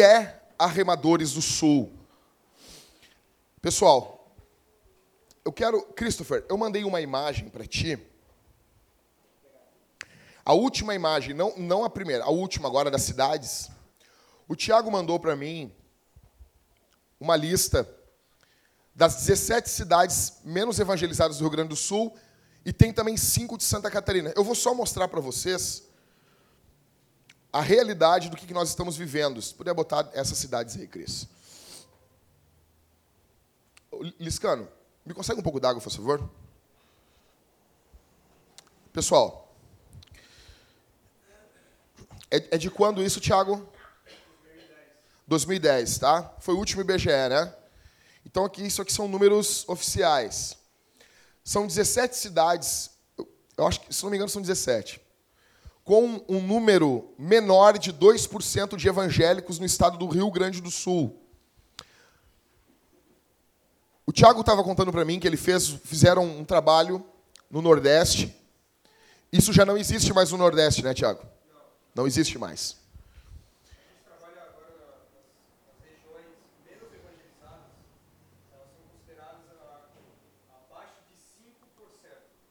É Arremadores do Sul? Pessoal, eu quero. Christopher, eu mandei uma imagem para ti. A última imagem, não, não a primeira, a última agora das cidades. O Tiago mandou para mim uma lista das 17 cidades menos evangelizadas do Rio Grande do Sul e tem também cinco de Santa Catarina. Eu vou só mostrar para vocês a realidade do que nós estamos vivendo. Se puder botar essas cidades aí, Cris. Liscano, me consegue um pouco d'água, por favor? Pessoal, é, é de quando isso, Thiago? 2010, tá? Foi o último IBGE, né? Então aqui isso aqui são números oficiais. São 17 cidades, eu acho que, se não me engano, são 17 com um número menor de 2% de evangélicos no estado do Rio Grande do Sul. O Tiago estava contando para mim que ele fez, fizeram um trabalho no Nordeste. Isso já não existe mais no Nordeste, né, Tiago? Não. não existe mais.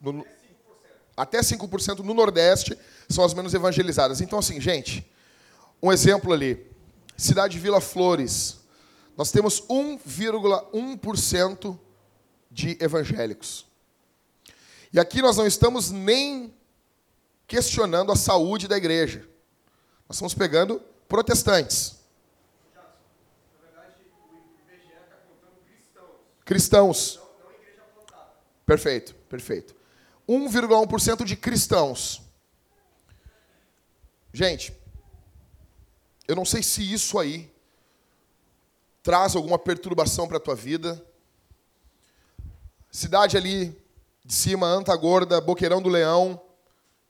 No, até 5% no Nordeste são as menos evangelizadas. Então, assim, gente, um exemplo ali. Cidade de Vila Flores. Nós temos 1,1% de evangélicos. E aqui nós não estamos nem questionando a saúde da igreja. Nós estamos pegando protestantes. Cristãos. Perfeito, perfeito. 1,1% de cristãos. Gente, eu não sei se isso aí traz alguma perturbação para a tua vida. Cidade ali de cima, Anta Gorda, Boqueirão do Leão,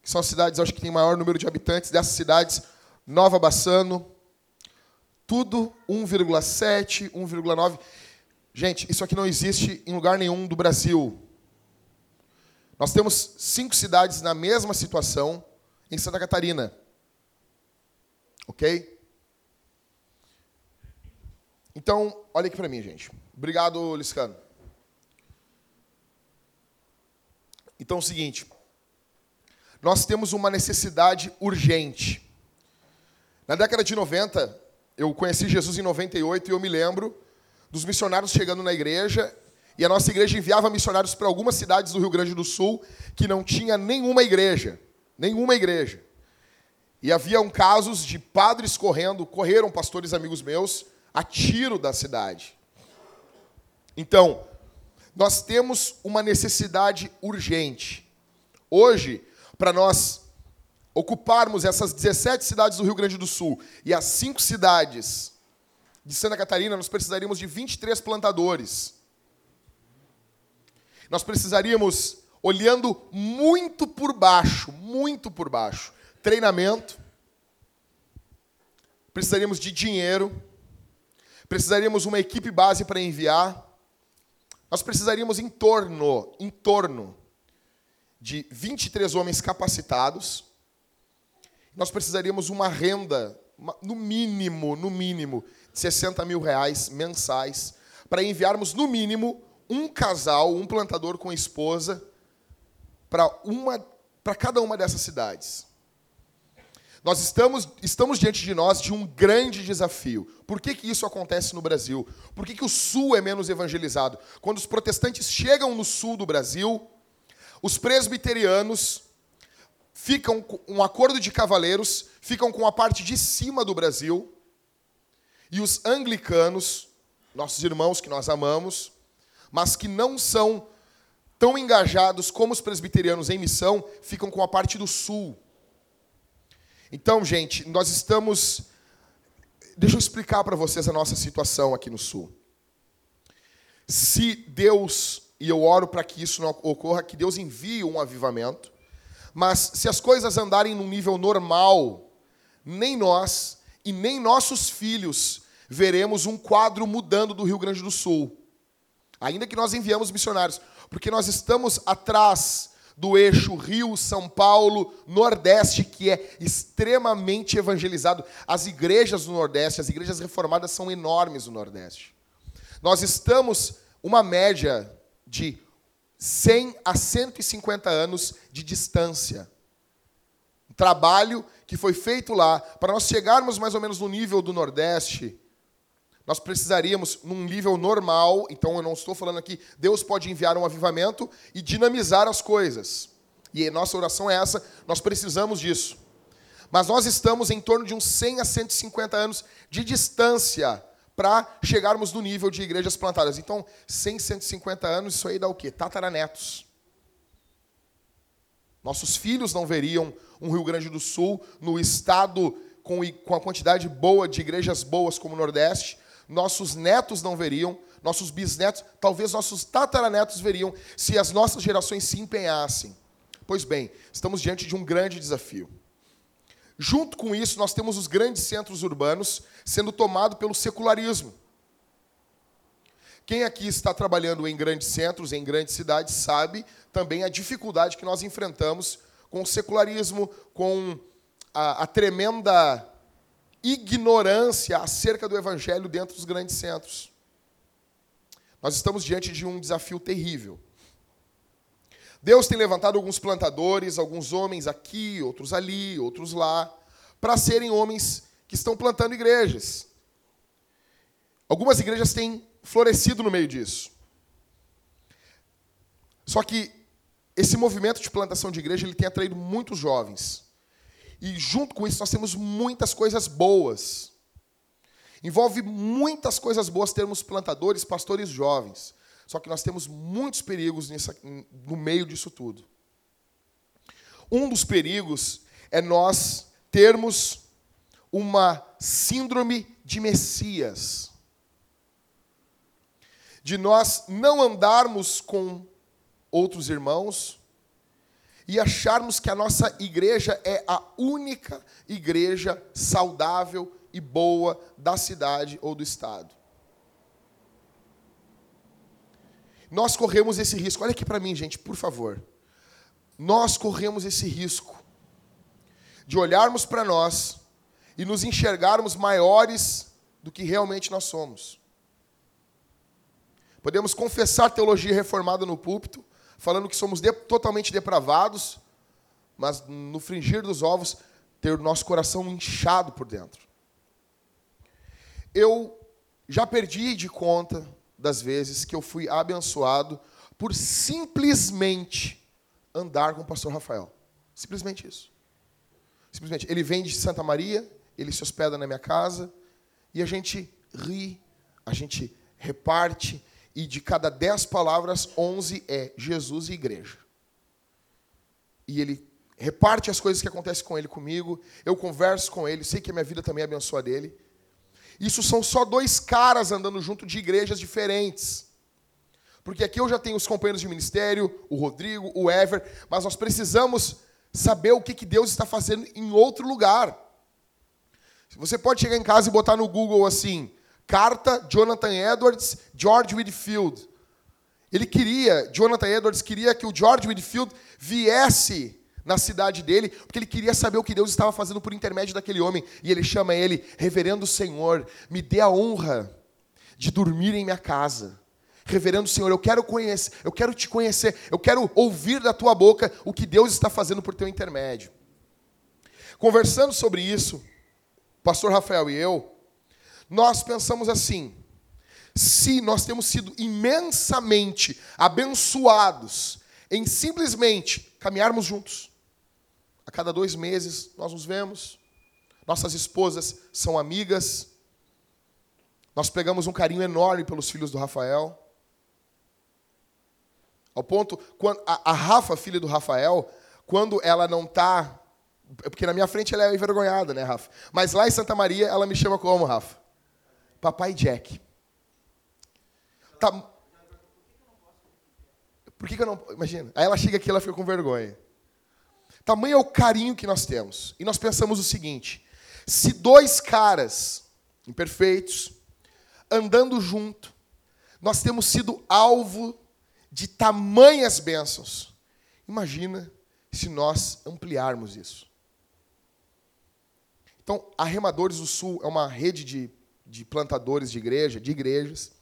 que são as cidades, acho que tem maior número de habitantes dessas cidades, Nova Bassano, tudo 1,7, 1,9. Gente, isso aqui não existe em lugar nenhum do Brasil. Nós temos cinco cidades na mesma situação em Santa Catarina. Ok? Então, olha aqui para mim, gente. Obrigado, Liscano. Então é o seguinte. Nós temos uma necessidade urgente. Na década de 90, eu conheci Jesus em 98 e eu me lembro dos missionários chegando na igreja e a nossa igreja enviava missionários para algumas cidades do Rio Grande do Sul que não tinha nenhuma igreja. Nenhuma igreja. E haviam casos de padres correndo, correram pastores amigos meus, a tiro da cidade. Então, nós temos uma necessidade urgente. Hoje, para nós ocuparmos essas 17 cidades do Rio Grande do Sul e as cinco cidades de Santa Catarina, nós precisaríamos de 23 plantadores. Nós precisaríamos, olhando muito por baixo, muito por baixo, treinamento, precisaríamos de dinheiro, precisaríamos uma equipe base para enviar, nós precisaríamos em torno, em torno de 23 homens capacitados, nós precisaríamos uma renda, no mínimo, no mínimo, de 60 mil reais mensais, para enviarmos, no mínimo, um casal, um plantador com esposa, para uma para cada uma dessas cidades. Nós estamos, estamos diante de nós de um grande desafio. Por que, que isso acontece no Brasil? Por que, que o sul é menos evangelizado? Quando os protestantes chegam no sul do Brasil, os presbiterianos ficam com um acordo de cavaleiros, ficam com a parte de cima do Brasil, e os anglicanos, nossos irmãos que nós amamos, mas que não são tão engajados como os presbiterianos em missão, ficam com a parte do sul. Então, gente, nós estamos. Deixa eu explicar para vocês a nossa situação aqui no sul. Se Deus, e eu oro para que isso não ocorra, que Deus envie um avivamento, mas se as coisas andarem num nível normal, nem nós e nem nossos filhos veremos um quadro mudando do Rio Grande do Sul. Ainda que nós enviamos missionários, porque nós estamos atrás do eixo Rio, São Paulo, Nordeste, que é extremamente evangelizado. As igrejas do Nordeste, as igrejas reformadas são enormes no Nordeste. Nós estamos uma média de 100 a 150 anos de distância. Um trabalho que foi feito lá, para nós chegarmos mais ou menos no nível do Nordeste, nós precisaríamos, num nível normal, então eu não estou falando aqui, Deus pode enviar um avivamento e dinamizar as coisas. E nossa oração é essa, nós precisamos disso. Mas nós estamos em torno de uns 100 a 150 anos de distância para chegarmos no nível de igrejas plantadas. Então, 100, 150 anos, isso aí dá o quê? Tataranetos. Nossos filhos não veriam um Rio Grande do Sul no estado com a quantidade boa de igrejas boas como o Nordeste, nossos netos não veriam, nossos bisnetos, talvez nossos tataranetos veriam, se as nossas gerações se empenhassem. Pois bem, estamos diante de um grande desafio. Junto com isso, nós temos os grandes centros urbanos sendo tomados pelo secularismo. Quem aqui está trabalhando em grandes centros, em grandes cidades, sabe também a dificuldade que nós enfrentamos com o secularismo, com a, a tremenda ignorância acerca do evangelho dentro dos grandes centros. Nós estamos diante de um desafio terrível. Deus tem levantado alguns plantadores, alguns homens aqui, outros ali, outros lá, para serem homens que estão plantando igrejas. Algumas igrejas têm florescido no meio disso. Só que esse movimento de plantação de igreja ele tem atraído muitos jovens. E junto com isso nós temos muitas coisas boas. Envolve muitas coisas boas termos plantadores, pastores jovens. Só que nós temos muitos perigos nessa, no meio disso tudo. Um dos perigos é nós termos uma síndrome de Messias. De nós não andarmos com outros irmãos, e acharmos que a nossa igreja é a única igreja saudável e boa da cidade ou do estado. Nós corremos esse risco. Olha aqui para mim, gente, por favor. Nós corremos esse risco de olharmos para nós e nos enxergarmos maiores do que realmente nós somos. Podemos confessar teologia reformada no púlpito, falando que somos de, totalmente depravados, mas no fringir dos ovos, ter o nosso coração inchado por dentro. Eu já perdi de conta das vezes que eu fui abençoado por simplesmente andar com o pastor Rafael. Simplesmente isso. Simplesmente. Ele vem de Santa Maria, ele se hospeda na minha casa, e a gente ri, a gente reparte, e de cada dez palavras, onze é Jesus e igreja. E ele reparte as coisas que acontecem com ele comigo, eu converso com ele, sei que a minha vida também abençoa dele. Isso são só dois caras andando junto de igrejas diferentes. Porque aqui eu já tenho os companheiros de ministério, o Rodrigo, o Ever, mas nós precisamos saber o que, que Deus está fazendo em outro lugar. Você pode chegar em casa e botar no Google assim, Carta Jonathan Edwards, George Whitfield. Ele queria, Jonathan Edwards queria que o George Whitfield viesse na cidade dele, porque ele queria saber o que Deus estava fazendo por intermédio daquele homem. E ele chama ele, Reverendo Senhor, me dê a honra de dormir em minha casa. Reverendo Senhor, eu quero conhecer, eu quero te conhecer, eu quero ouvir da tua boca o que Deus está fazendo por teu intermédio. Conversando sobre isso, pastor Rafael e eu, nós pensamos assim: se nós temos sido imensamente abençoados em simplesmente caminharmos juntos, a cada dois meses nós nos vemos, nossas esposas são amigas, nós pegamos um carinho enorme pelos filhos do Rafael. Ao ponto, quando a, Rafa, filha do Rafael, quando ela não está. Porque na minha frente ela é envergonhada, né, Rafa? Mas lá em Santa Maria ela me chama como, Rafa? Papai Jack. Tá... Por que, que eu não. Imagina. Aí ela chega aqui e ela fica com vergonha. Tamanho é o carinho que nós temos. E nós pensamos o seguinte: se dois caras imperfeitos, andando junto, nós temos sido alvo de tamanhas bênçãos. Imagina se nós ampliarmos isso. Então, a Remadores do Sul é uma rede de, de plantadores de igreja, de igrejas,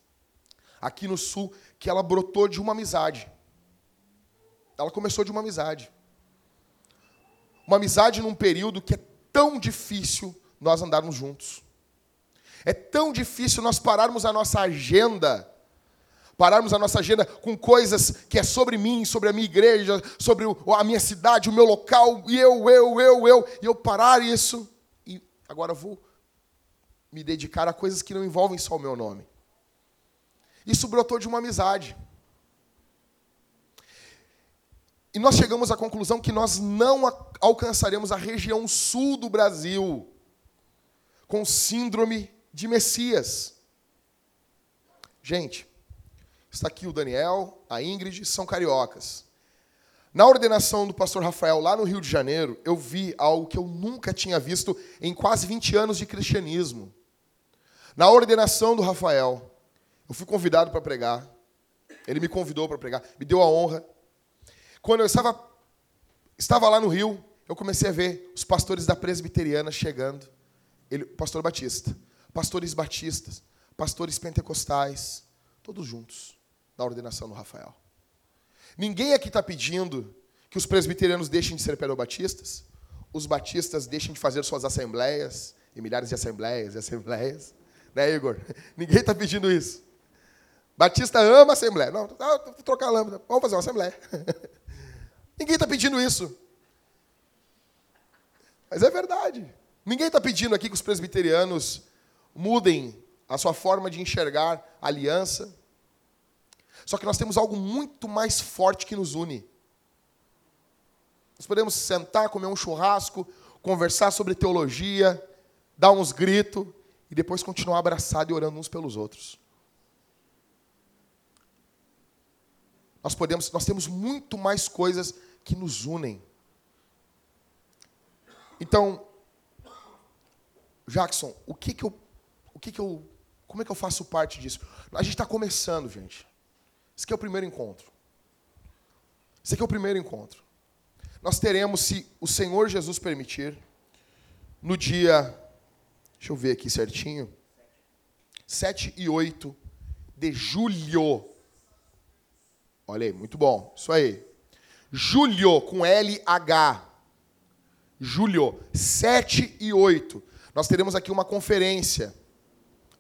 aqui no Sul, que ela brotou de uma amizade. Ela começou de uma amizade. Uma amizade num período que é tão difícil nós andarmos juntos. É tão difícil nós pararmos a nossa agenda, pararmos a nossa agenda com coisas que é sobre mim, sobre a minha igreja, sobre a minha cidade, o meu local, e eu, eu, eu, eu, e eu parar isso e agora vou me dedicar a coisas que não envolvem só o meu nome. Isso brotou de uma amizade. E nós chegamos à conclusão que nós não alcançaremos a região sul do Brasil com síndrome de Messias. Gente, está aqui o Daniel, a Ingrid, são cariocas. Na ordenação do pastor Rafael, lá no Rio de Janeiro, eu vi algo que eu nunca tinha visto em quase 20 anos de cristianismo. Na ordenação do Rafael, eu fui convidado para pregar. Ele me convidou para pregar, me deu a honra. Quando eu estava, estava lá no Rio, eu comecei a ver os pastores da presbiteriana chegando. Ele, pastor Batista, pastores batistas, pastores pentecostais, todos juntos, na ordenação do Rafael. Ninguém aqui está pedindo que os presbiterianos deixem de ser perobatistas, os batistas deixem de fazer suas assembleias, e milhares de assembleias e assembleias. Né, Igor? Ninguém está pedindo isso. Batista ama assembleia. Não, ah, vou trocar a lâmpada. Vamos fazer uma assembleia. Ninguém está pedindo isso. Mas é verdade. Ninguém está pedindo aqui que os presbiterianos mudem a sua forma de enxergar a aliança. Só que nós temos algo muito mais forte que nos une. Nós podemos sentar, comer um churrasco, conversar sobre teologia, dar uns gritos e depois continuar abraçado e orando uns pelos outros. Nós podemos, nós temos muito mais coisas que nos unem. Então, Jackson, o que que eu, o que que eu, como é que eu faço parte disso? A gente está começando, gente. Esse aqui é o primeiro encontro. Esse aqui é o primeiro encontro. Nós teremos, se o Senhor Jesus permitir, no dia, deixa eu ver aqui certinho, 7 e 8 de julho. Olha aí, muito bom. Isso aí. Julho, com LH. Julho, 7 e 8. Nós teremos aqui uma conferência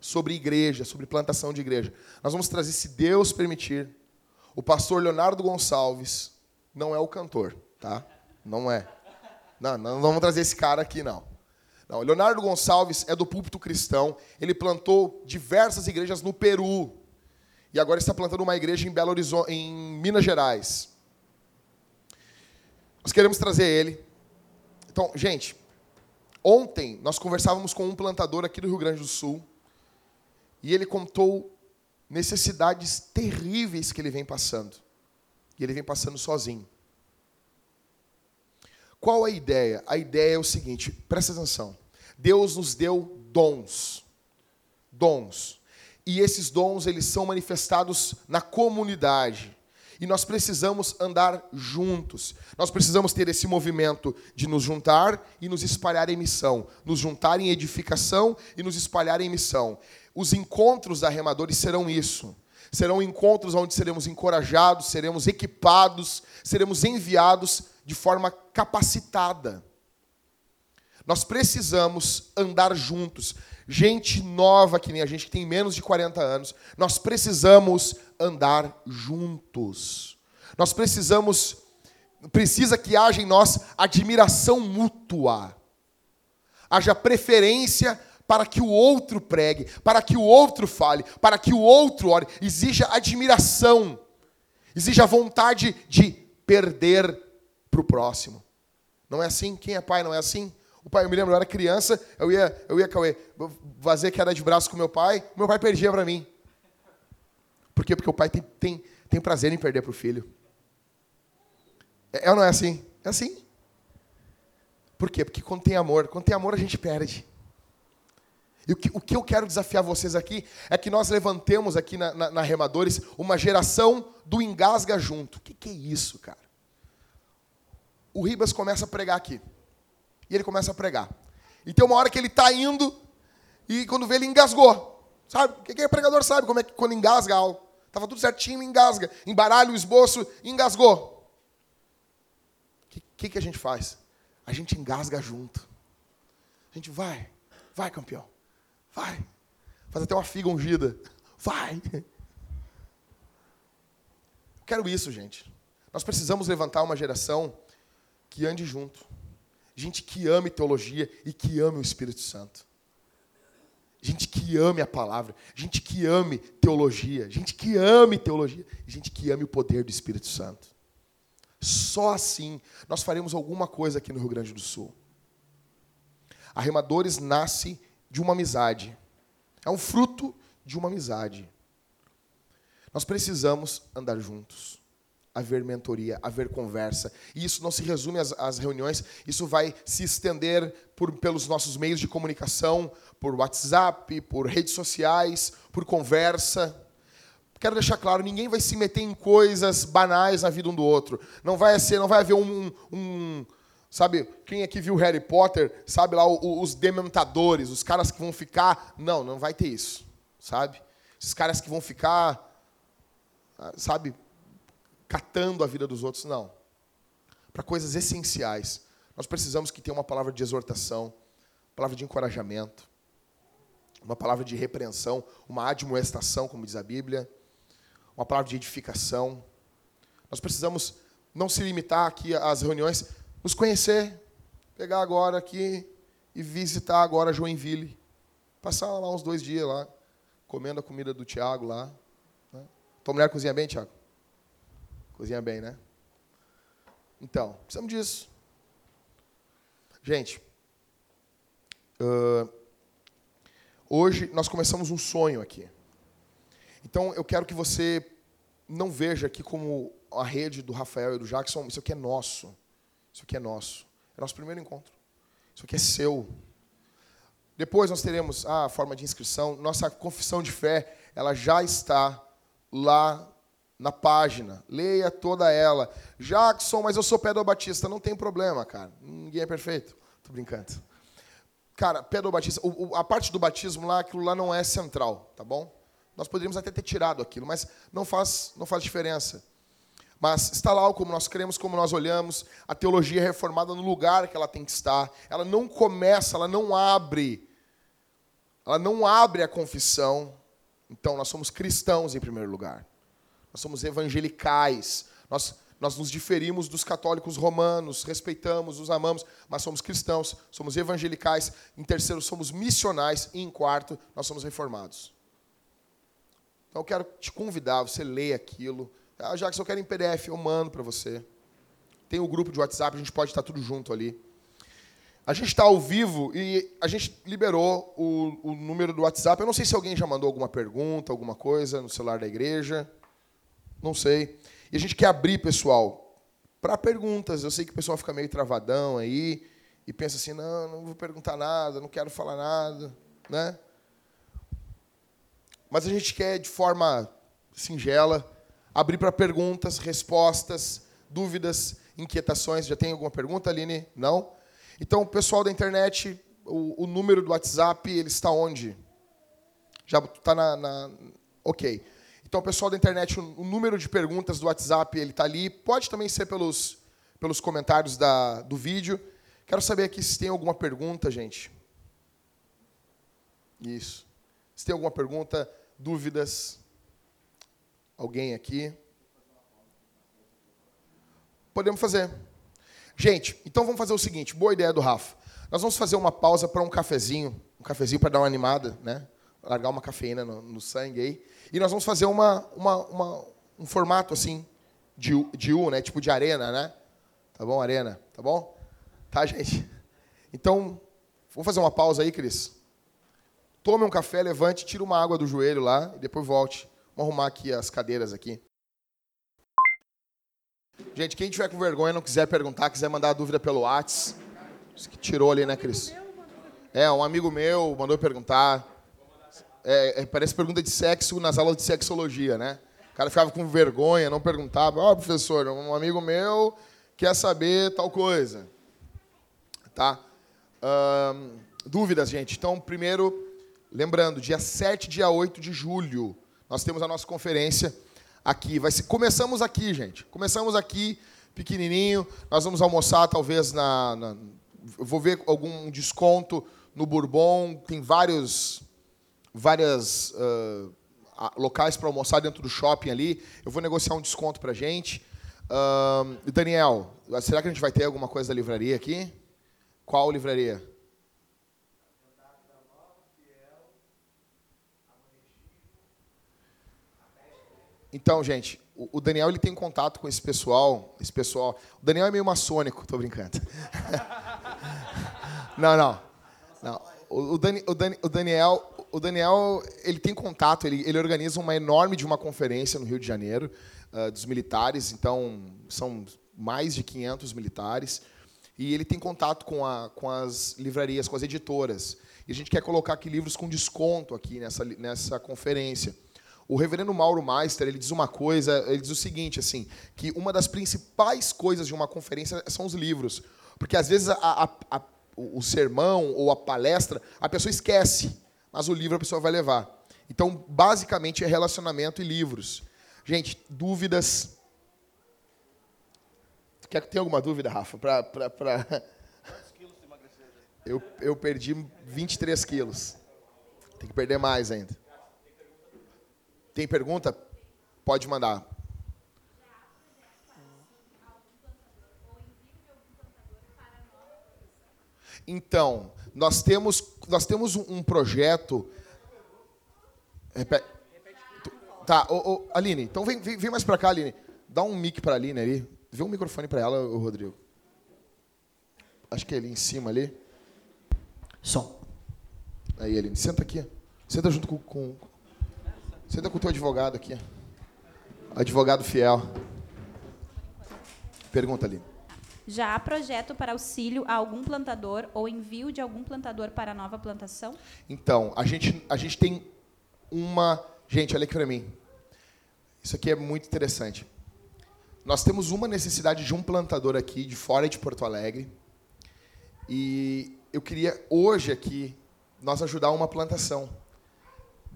sobre igreja, sobre plantação de igreja. Nós vamos trazer, se Deus permitir, o pastor Leonardo Gonçalves. Não é o cantor, tá? Não é. Não, não vamos trazer esse cara aqui, não. Não, Leonardo Gonçalves é do púlpito cristão. Ele plantou diversas igrejas no Peru. E agora está plantando uma igreja em Belo Horizonte, em Minas Gerais. Nós queremos trazer ele. Então, gente, ontem nós conversávamos com um plantador aqui do Rio Grande do Sul e ele contou necessidades terríveis que ele vem passando. E ele vem passando sozinho. Qual a ideia? A ideia é o seguinte, presta atenção. Deus nos deu dons. Dons. E esses dons, eles são manifestados na comunidade. E nós precisamos andar juntos. Nós precisamos ter esse movimento de nos juntar e nos espalhar em missão. Nos juntar em edificação e nos espalhar em missão. Os encontros da Remadores serão isso. Serão encontros onde seremos encorajados, seremos equipados, seremos enviados de forma capacitada. Nós precisamos andar juntos. Gente nova, que nem a gente que tem menos de 40 anos, nós precisamos andar juntos. Nós precisamos, precisa que haja em nós admiração mútua. Haja preferência para que o outro pregue, para que o outro fale, para que o outro ore. Exija admiração, exija vontade de perder para o próximo. Não é assim? Quem é pai não é assim? O pai, eu me lembro, eu era criança, eu ia, eu ia, Cauê, fazer queda de braço com meu pai, meu pai perdia para mim. Por quê? Porque o pai tem, tem, tem prazer em perder para o filho. É, é ou não é assim? É assim. Por quê? Porque quando tem amor, quando tem amor a gente perde. E o que, o que eu quero desafiar vocês aqui é que nós levantemos aqui na, na, na Remadores uma geração do engasga junto. O que, que é isso, cara? O Ribas começa a pregar aqui. E ele começa a pregar. E tem uma hora que ele está indo e quando vê ele engasgou. Sabe? Quem é pregador sabe como é que quando engasga algo. Estava tudo certinho, engasga. Embaralha o esboço, engasgou. O que, que, que a gente faz? A gente engasga junto. A gente vai, vai campeão, vai. Faz até uma figa ungida. Vai. Quero isso, gente. Nós precisamos levantar uma geração que ande junto. Gente que ame teologia e que ame o Espírito Santo. Gente que ame a palavra, gente que ame teologia, gente que ame teologia, gente que ame o poder do Espírito Santo. Só assim nós faremos alguma coisa aqui no Rio Grande do Sul. Arremadores nasce de uma amizade. É um fruto de uma amizade. Nós precisamos andar juntos, haver mentoria, haver conversa. E isso não se resume às, às reuniões, isso vai se estender por, pelos nossos meios de comunicação, por WhatsApp, por redes sociais, por conversa. Quero deixar claro, ninguém vai se meter em coisas banais na vida um do outro. Não vai ser, não vai haver um, um sabe, quem aqui viu Harry Potter, sabe lá os dementadores, os caras que vão ficar, não, não vai ter isso, sabe? Esses caras que vão ficar ah, sabe, catando a vida dos outros, não. Para coisas essenciais. Nós precisamos que tenha uma palavra de exortação, palavra de encorajamento, uma palavra de repreensão, uma admoestação, como diz a Bíblia, uma palavra de edificação. Nós precisamos não se limitar aqui às reuniões, nos conhecer, pegar agora aqui e visitar agora Joinville. Passar lá uns dois dias lá, comendo a comida do Tiago lá, tua mulher cozinha bem, Tiago? Cozinha bem, né? Então, precisamos disso. Gente, uh, hoje nós começamos um sonho aqui. Então, eu quero que você não veja aqui como a rede do Rafael e do Jackson. Isso aqui é nosso. Isso aqui é nosso. É nosso primeiro encontro. Isso aqui é seu. Depois nós teremos a forma de inscrição. Nossa confissão de fé, ela já está lá na página. Leia toda ela. Jackson, mas eu sou pedobatista. Não tem problema, cara. Ninguém é perfeito. Tô brincando. Cara, pedobatista, a parte do batismo lá, aquilo lá não é central, tá bom? Nós poderíamos até ter tirado aquilo, mas não faz, não faz diferença. Mas está lá como nós cremos, como nós olhamos, a teologia é reformada no lugar que ela tem que estar. Ela não começa, ela não abre. Ela não abre a confissão então, nós somos cristãos em primeiro lugar. Nós somos evangelicais. Nós, nós nos diferimos dos católicos romanos, respeitamos, os amamos, mas somos cristãos, somos evangelicais. Em terceiro, somos missionais. E em quarto, nós somos reformados. Então, eu quero te convidar, você ler aquilo. Ah, já que eu quero em PDF, eu mando para você. Tem o grupo de WhatsApp, a gente pode estar tudo junto ali. A gente está ao vivo e a gente liberou o, o, número do WhatsApp. Eu não sei se alguém já mandou alguma pergunta, alguma coisa no celular da igreja. Não sei. E a gente quer abrir, pessoal, para perguntas. Eu sei que o pessoal fica meio travadão aí e pensa assim: não, não vou perguntar nada, não quero falar nada. Né? Mas a gente quer, de forma singela, abrir para perguntas, respostas, dúvidas, inquietações. Já tem alguma pergunta, Aline? Não? Então, o pessoal da internet, o, o número do WhatsApp, ele está onde? Já está na, na, Ok. Então, pessoal da internet, o, o número de perguntas do WhatsApp, ele está ali. Pode também ser pelos, pelos comentários da, do vídeo. Quero saber aqui se tem alguma pergunta, gente. Isso. Se tem alguma pergunta, dúvidas. Alguém aqui? Podemos fazer. Gente, então vamos fazer o seguinte, boa ideia do Rafa. Nós vamos fazer uma pausa para um cafezinho, um cafezinho para dar uma animada, né? Largar uma cafeína no, no, sangue aí. E nós vamos fazer uma, uma, uma, um formato assim de, de U, né? Tipo de arena, né? Tá bom, arena? Tá bom? Tá, gente? Então, vamos fazer uma pausa aí, Cris? Tome um café, levante, tira uma água do joelho lá e depois volte. Vamos arrumar aqui as cadeiras aqui. Gente, quem tiver com vergonha, não quiser perguntar, quiser mandar dúvida pelo Whats, que tirou ali, né, Cris? É, um amigo meu mandou perguntar. É, é, parece pergunta de sexo nas aulas de sexologia, né? O cara ficava com vergonha, não perguntava. Ó, oh, professor, um amigo meu quer saber tal coisa. Tá? Dúvidas, gente? Então, primeiro, lembrando, dia 7 dia 8 de julho, nós temos a nossa conferência aqui. Vai ser, começamos aqui, gente. Começamos aqui, pequenininho. Nós vamos almoçar, talvez, na, na vou ver algum desconto no Bourbon. Tem vários, várias ah, a- locais para almoçar dentro do shopping ali. Eu vou negociar um desconto para gente. Ahn, Daniel, será que a gente vai ter alguma coisa da livraria aqui? Qual livraria? Então, gente, o Daniel ele tem contato com esse pessoal, esse pessoal. O Daniel é meio maçônico, tô brincando. não, não. Não. O Dani- o Dani- o Daniel, o Daniel, ele tem contato, ele, ele organiza uma enorme de uma conferência no Rio de Janeiro ah, dos militares, então são mais de 500 militares, e ele tem contato com, a, com as livrarias, com as editoras. E a gente quer colocar aqui livros com desconto aqui nessa, nessa conferência. O reverendo Mauro Meister, ele diz uma coisa, ele diz o seguinte, assim, que uma das principais coisas de uma conferência são os livros. Porque às vezes a- a- a- o sermão ou a palestra, a pessoa esquece, mas o livro a pessoa vai levar. Então, basicamente, é relacionamento e livros. Gente, dúvidas. Quer que tenha alguma dúvida, Rafa? Pra, pra, pra... Eu, eu perdi 23 quilos. Tem que perder mais ainda. Tem pergunta? Pode mandar. Então, nós temos, nós temos um, um projeto. Repete. Tá, ô, ô, Aline, então vem, vem, vem mais pra cá, Aline. Dá um mic pra Aline ali. Vê um microfone pra ela, ô, Rodrigo. Acho que é ali em cima ali. Som. Aí, Aline, senta aqui. Senta junto com, com. Senta com o teu advogado aqui. Advogado fiel. Pergunta, Aline. Já há projeto para auxílio a algum plantador ou envio de algum plantador para nova plantação? Então, a gente, a gente tem uma. Gente, olha aqui para mim. Isso aqui é muito interessante. Nós temos uma necessidade de um plantador aqui, de fora de Porto Alegre. E eu queria, hoje aqui, nós ajudar uma plantação.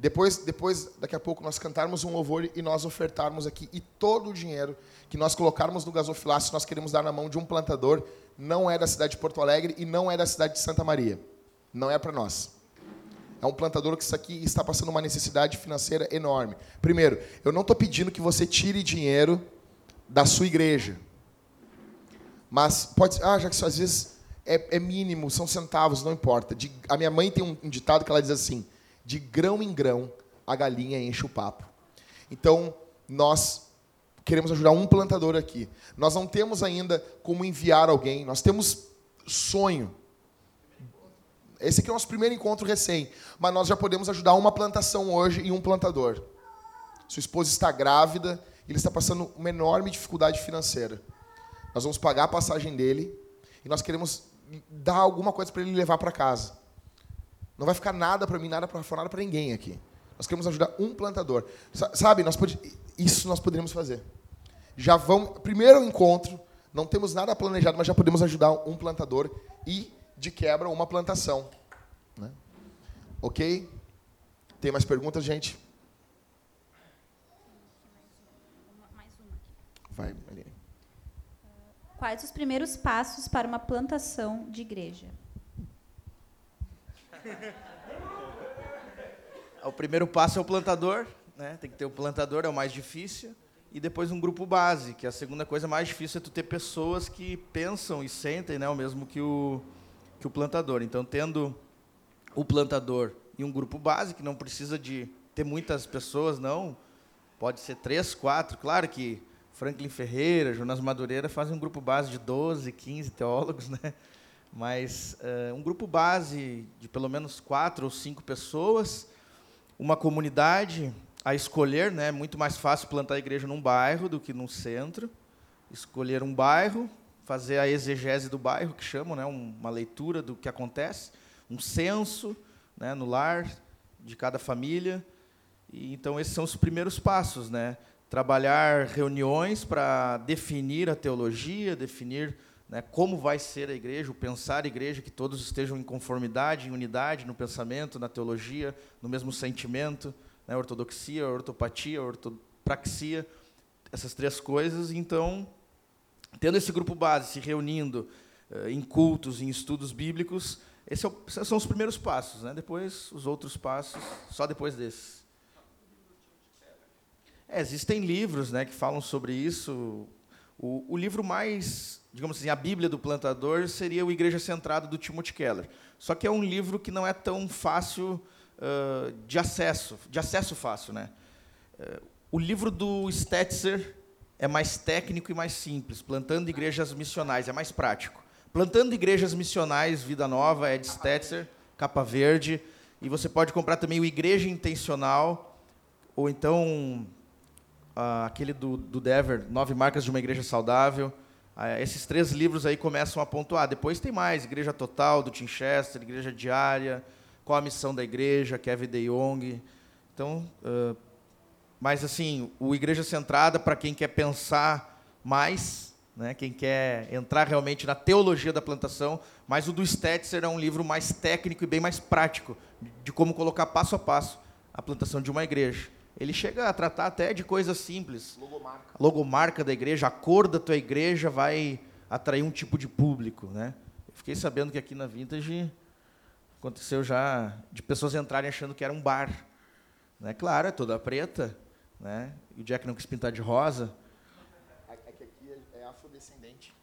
Depois, depois, daqui a pouco, nós cantarmos um louvor e nós ofertarmos aqui. E todo o dinheiro que nós colocarmos no gasofilácio, nós queremos dar na mão de um plantador. Não é da cidade de Porto Alegre e não é da cidade de Santa Maria. Não é para nós. É um plantador que isso aqui está passando uma necessidade financeira enorme. Primeiro, eu não estou pedindo que você tire dinheiro da sua igreja. Mas pode ser, ah, já que às vezes é, é mínimo, são centavos, não importa. De- a minha mãe tem um ditado que ela diz assim: de grão em grão a galinha enche o papo. Então, nós queremos ajudar um plantador aqui. Nós não temos ainda como enviar alguém, nós temos sonho. Esse aqui é o nosso primeiro encontro recém, mas nós já podemos ajudar uma plantação hoje e um plantador. Sua esposa está grávida ele está passando uma enorme dificuldade financeira. Nós vamos pagar a passagem dele e nós queremos dar alguma coisa para ele levar para casa. Não vai ficar nada para mim, nada para fora, nada para ninguém aqui. Nós queremos ajudar um plantador. Sa- Sabe, nós pode, isso nós poderíamos fazer. Já vamos, primeiro encontro, não temos nada planejado, mas já podemos ajudar um plantador e de quebra uma plantação, né? OK? Tem mais perguntas, gente? Vai, Maria. Quais os primeiros passos para uma plantação de igreja? O primeiro passo é o plantador, né? Tem que ter o plantador, é o mais difícil. E depois um grupo base, que a segunda coisa mais difícil é tu ter pessoas que pensam e sentem né, o mesmo que o, que o plantador. Então, tendo o plantador e um grupo base, que não precisa de ter muitas pessoas, não. Pode ser três, quatro. Claro que Franklin Ferreira, Jonas Madureira fazem um grupo base de 12, 15 teólogos, né? Mas eh, um grupo base de pelo menos quatro ou cinco pessoas, uma comunidade a escolher, né? É muito mais fácil plantar a igreja num bairro do que num centro. Escolher um bairro, fazer a exegese do bairro, que chamam, né? Um- uma leitura do que acontece, um censo né? no lar de cada família. E, então, esses são os primeiros passos. Né? trabalhar reuniões para definir a teologia, definir né, como vai ser a igreja, o pensar a igreja, que todos estejam em conformidade, em unidade no pensamento, na teologia, no mesmo sentimento, né, ortodoxia, ortopatia, ortopraxia, essas três coisas. Então, tendo esse grupo base se reunindo uh, em cultos, em estudos bíblicos, esses é são os primeiros passos. Né? Depois, os outros passos, só depois desses. É, existem livros né, que falam sobre isso. O, o, livro mais, digamos assim, a Bíblia do plantador seria o Igreja Centrada do Timothy Keller. Só que é um livro que não é tão fácil uh, de acesso, de acesso fácil, né? Uh, o livro do Stetzer é mais técnico e mais simples. Plantando igrejas missionais é mais prático. Plantando igrejas missionais, Vida Nova, é de Stetzer, capa verde. E você pode comprar também o Igreja Intencional, ou então uh, aquele do, do Dever, Nove Marcas de uma Igreja Saudável. Uh, esses três livros aí começam a pontuar. Depois tem mais, Igreja Total, do Tim Chester, Igreja Diária, Qual a Missão da Igreja, Kevin De Jong. Então, uh, mas, assim, o Igreja Centrada, para quem quer pensar mais, né, quem quer entrar realmente na teologia da plantação, mas o do Stetzer é um livro mais técnico e bem mais prático, de como colocar passo a passo a plantação de uma igreja. Ele chega a tratar até de coisas simples. Logomarca. Logomarca da igreja, a cor da tua igreja vai atrair um tipo de público. Né? Eu fiquei sabendo que aqui na Vintage aconteceu já de pessoas entrarem achando que era um bar. Né? Claro, é toda preta, né? E o Jack não quis pintar de rosa. É que aqui é afrodescendente.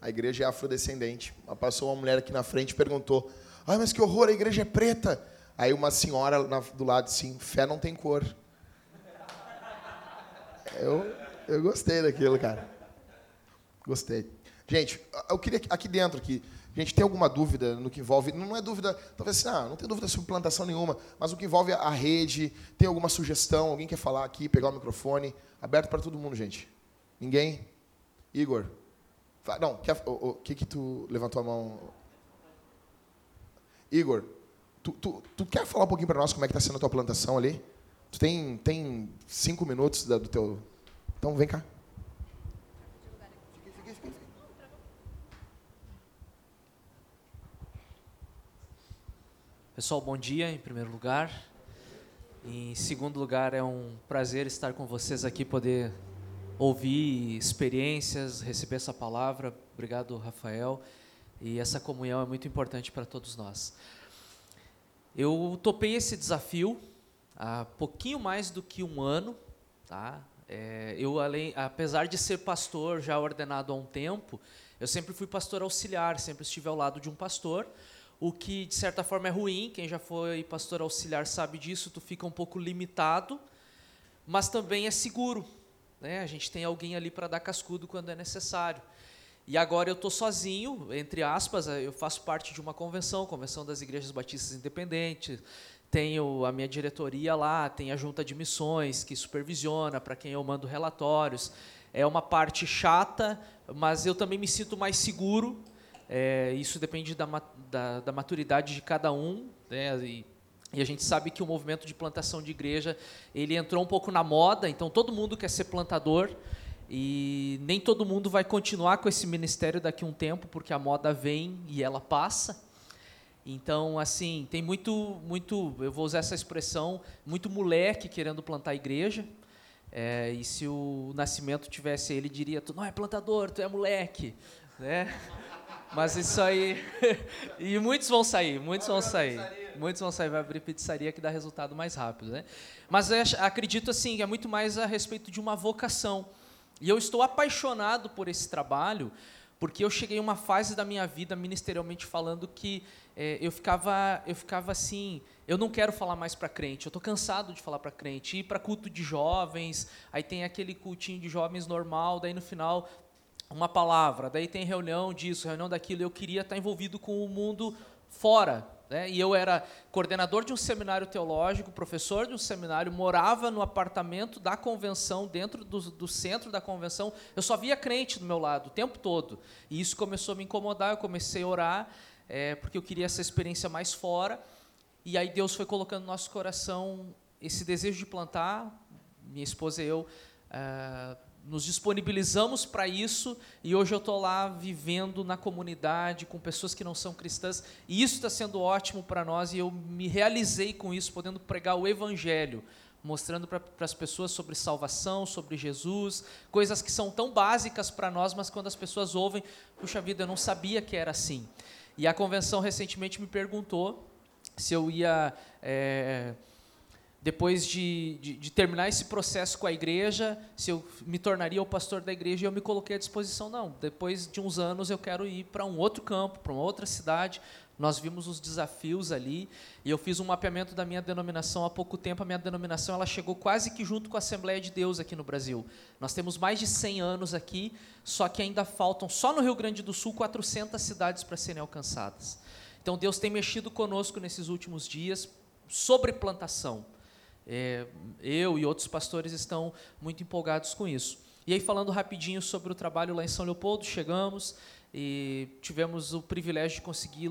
A igreja é afrodescendente. Passou uma mulher aqui na frente e perguntou: Ai, mas que horror, a igreja é preta. Aí uma senhora na, do lado assim: fé não tem cor. Eu, eu gostei daquilo, cara. Gostei. Gente, eu queria aqui dentro aqui, gente tem alguma dúvida no que envolve, não é dúvida, talvez assim, ah, não tem dúvida sobre plantação nenhuma, mas o que envolve a rede, tem alguma sugestão, alguém quer falar aqui, pegar o microfone, aberto para todo mundo, gente. Ninguém? Igor? Não, o que que tu levantou a mão? Igor, tu, tu, tu quer falar um pouquinho para nós como é que está sendo a tua plantação ali? Tu tem, tem cinco minutos da, do teu... Então, vem cá. Pessoal, bom dia em primeiro lugar. Em segundo lugar, é um prazer estar com vocês aqui, poder ouvir experiências, receber essa palavra. Obrigado, Rafael. E essa comunhão é muito importante para todos nós. Eu topei esse desafio há pouquinho mais do que um ano, tá? É, eu, além, apesar de ser pastor já ordenado há um tempo, eu sempre fui pastor auxiliar, sempre estive ao lado de um pastor o que de certa forma é ruim, quem já foi pastor auxiliar sabe disso, tu fica um pouco limitado, mas também é seguro. Né? A gente tem alguém ali para dar cascudo quando é necessário. E agora eu estou sozinho, entre aspas, eu faço parte de uma convenção, Convenção das Igrejas Batistas Independentes, tenho a minha diretoria lá, tem a junta de missões que supervisiona, para quem eu mando relatórios. É uma parte chata, mas eu também me sinto mais seguro é, isso depende da, da, da, maturidade de cada um, né? E, e, a gente sabe que o movimento de plantação de igreja ele entrou um pouco na moda, então todo mundo quer ser plantador e nem todo mundo vai continuar com esse ministério daqui a um tempo, porque a moda vem e ela passa. Então, assim, tem muito, muito, eu vou usar essa expressão, muito moleque querendo plantar igreja. É, e se o Nascimento tivesse, ele diria: tu não é plantador, tu é moleque, né? Mas isso aí. e muitos vão sair, muitos vão sair. Muitos vão sair, vai abrir pizzaria que dá resultado mais rápido, né? Mas acredito assim, é muito mais a respeito de uma vocação. E eu estou apaixonado por esse trabalho, porque eu cheguei a uma fase da minha vida, ministerialmente falando, que é, eu, ficava, eu ficava assim, eu não quero falar mais para crente, eu estou cansado de falar para crente, ir para culto de jovens, aí tem aquele cultinho de jovens normal, daí no final uma palavra, daí tem reunião disso, reunião daquilo, eu queria estar envolvido com o mundo fora. Né? E eu era coordenador de um seminário teológico, professor de um seminário, morava no apartamento da convenção, dentro do, do centro da convenção. Eu só via crente do meu lado o tempo todo. E isso começou a me incomodar, eu comecei a orar, é, porque eu queria essa experiência mais fora. E aí Deus foi colocando no nosso coração esse desejo de plantar minha esposa e eu uh, nos disponibilizamos para isso e hoje eu estou lá vivendo na comunidade com pessoas que não são cristãs e isso está sendo ótimo para nós e eu me realizei com isso, podendo pregar o Evangelho, mostrando para as pessoas sobre salvação, sobre Jesus, coisas que são tão básicas para nós, mas quando as pessoas ouvem, puxa vida, eu não sabia que era assim. E a convenção recentemente me perguntou se eu ia. É, depois de, de, de, terminar esse processo com a igreja, se eu me tornaria o pastor da igreja, eu me coloquei à disposição. Não, depois de uns anos eu quero ir para um outro campo, para uma outra cidade. Nós vimos os desafios ali, e eu fiz um mapeamento da minha denominação há pouco tempo. A minha denominação ela chegou quase que junto com a Assembleia de Deus aqui no Brasil. Nós temos mais de 100 anos aqui, só que ainda faltam, só no Rio Grande do Sul, 400 cidades para serem alcançadas. Então Deus tem mexido conosco nesses últimos dias sobre plantação é, eu e outros pastores estão muito empolgados com isso. E aí, falando rapidinho sobre o trabalho lá em São Leopoldo, chegamos e tivemos o privilégio de conseguir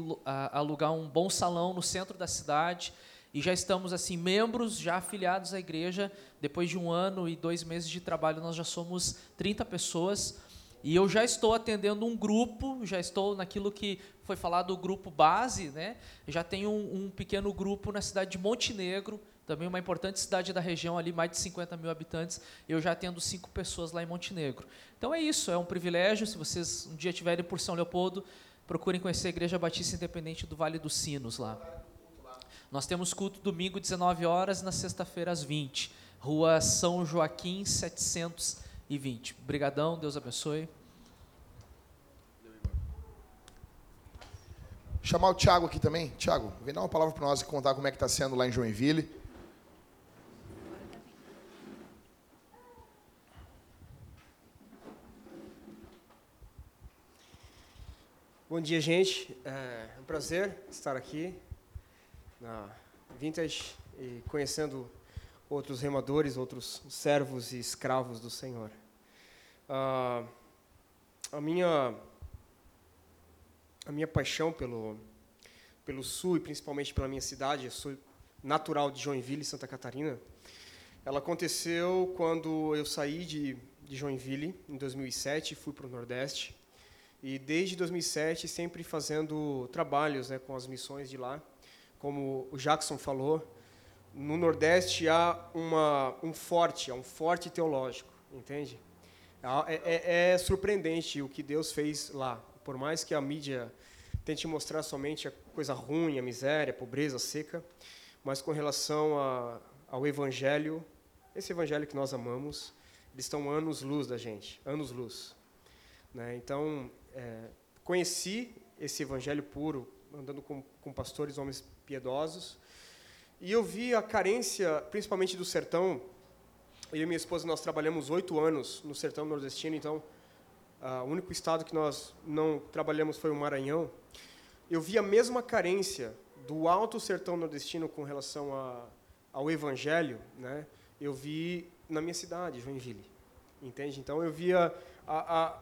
alugar um bom salão no centro da cidade. E já estamos assim membros, já afiliados à igreja. Depois de um ano e dois meses de trabalho, nós já somos 30 pessoas. E eu já estou atendendo um grupo, já estou naquilo que foi falado, o grupo base, né? Já tenho um, um pequeno grupo na cidade de Montenegro, também uma importante cidade da região, ali mais de 50 mil habitantes, eu já tendo cinco pessoas lá em Montenegro. Então é isso, é um privilégio. Se vocês um dia estiverem por São Leopoldo, procurem conhecer a Igreja Batista Independente do Vale dos Sinos lá. Nós temos culto domingo, 19 horas, e na sexta-feira, às 20. Rua São Joaquim, 720. Obrigadão, Deus abençoe. Chamar o Tiago aqui também. Tiago, vem dar uma palavra para nós e contar como é que está sendo lá em Joinville. Bom dia, gente. É um prazer estar aqui na Vintage e conhecendo outros remadores, outros servos e escravos do Senhor. Uh, a minha a minha paixão pelo pelo Sul e principalmente pela minha cidade, eu sou natural de Joinville, Santa Catarina. Ela aconteceu quando eu saí de, de Joinville em 2007 e fui para o Nordeste e desde 2007 sempre fazendo trabalhos né, com as missões de lá. Como o Jackson falou, no Nordeste há uma, um forte, há um forte teológico, entende? É, é, é, surpreendente o que Deus fez lá. Por mais que a mídia tente mostrar somente a coisa ruim, a miséria, a pobreza, a seca, mas com relação a, ao Evangelho, esse Evangelho que nós amamos, eles estão anos-luz da gente, anos-luz. Né? Então, é, conheci esse evangelho puro, andando com, com pastores, homens piedosos, e eu vi a carência, principalmente do sertão. Eu e minha esposa nós trabalhamos oito anos no sertão nordestino, então o único estado que nós não trabalhamos foi o Maranhão. Eu vi a mesma carência do alto sertão nordestino com relação a, ao evangelho, né? Eu vi na minha cidade, Joinville, entende? Então eu via a, a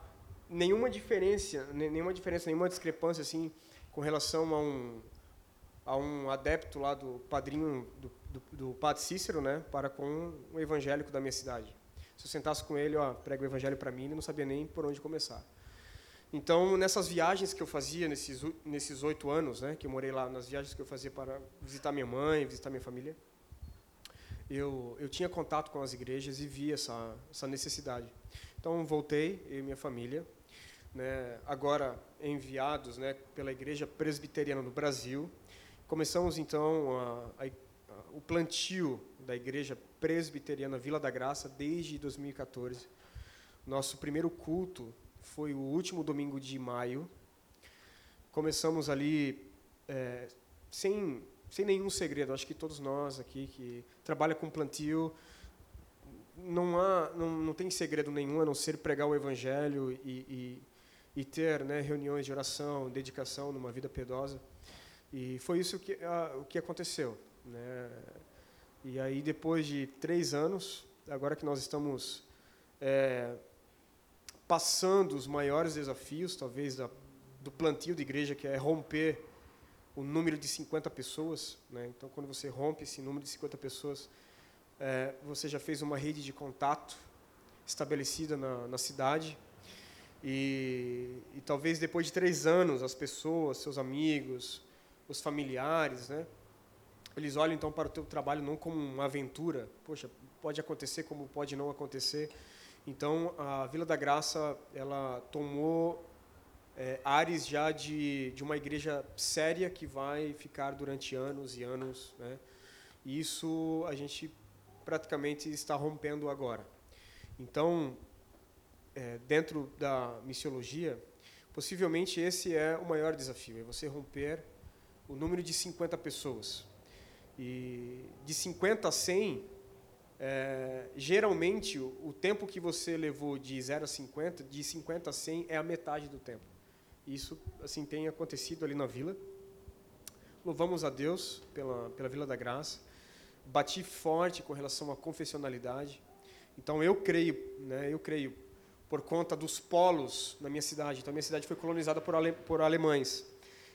nenhuma diferença, nenhuma diferença, nenhuma discrepância assim com relação a um a um adepto lá do padrinho do, do, do Padre Cícero, né, para com o evangélico da minha cidade. Se eu sentasse com ele, ó, prega o evangelho para mim, ele não sabia nem por onde começar. Então, nessas viagens que eu fazia nesses nesses oito anos, né, que eu morei lá, nas viagens que eu fazia para visitar minha mãe, visitar minha família, eu eu tinha contato com as igrejas e via essa essa necessidade. Então, voltei eu e minha família né, agora enviados né, pela Igreja Presbiteriana do Brasil. Começamos então a, a, a, o plantio da Igreja Presbiteriana Vila da Graça desde 2014. Nosso primeiro culto foi o último domingo de maio. Começamos ali é, sem, sem nenhum segredo. Acho que todos nós aqui que trabalham com plantio não há não, não tem segredo nenhum a não ser pregar o evangelho e, e e ter né, reuniões de oração, dedicação numa vida piedosa. E foi isso que, a, o que aconteceu. Né? E aí, depois de três anos, agora que nós estamos é, passando os maiores desafios, talvez, da, do plantio de igreja, que é romper o número de 50 pessoas. Né? Então, quando você rompe esse número de 50 pessoas, é, você já fez uma rede de contato estabelecida na, na cidade. E, e, talvez depois de três anos, as pessoas, seus amigos, os familiares, né, eles olham então para o teu trabalho não como uma aventura. Poxa, pode acontecer como pode não acontecer. Então, a Vila da Graça, ela tomou é, ares já de, de uma igreja séria que vai ficar durante anos e anos. Né? E isso a gente praticamente está rompendo agora. Então, é, dentro da missiologia, possivelmente esse é o maior desafio, é você romper o número de 50 pessoas. E de 50 a 100, é, geralmente o, o, tempo que você levou de 0 a 50, de 50 a 100 é a metade do tempo. Isso assim tem acontecido ali na vila. Louvamos a Deus pela, pela Vila da Graça. Bati forte com relação à confessionalidade. Então eu creio, né, eu creio por conta dos polos na minha cidade. Então minha cidade foi colonizada por, ale, por alemães.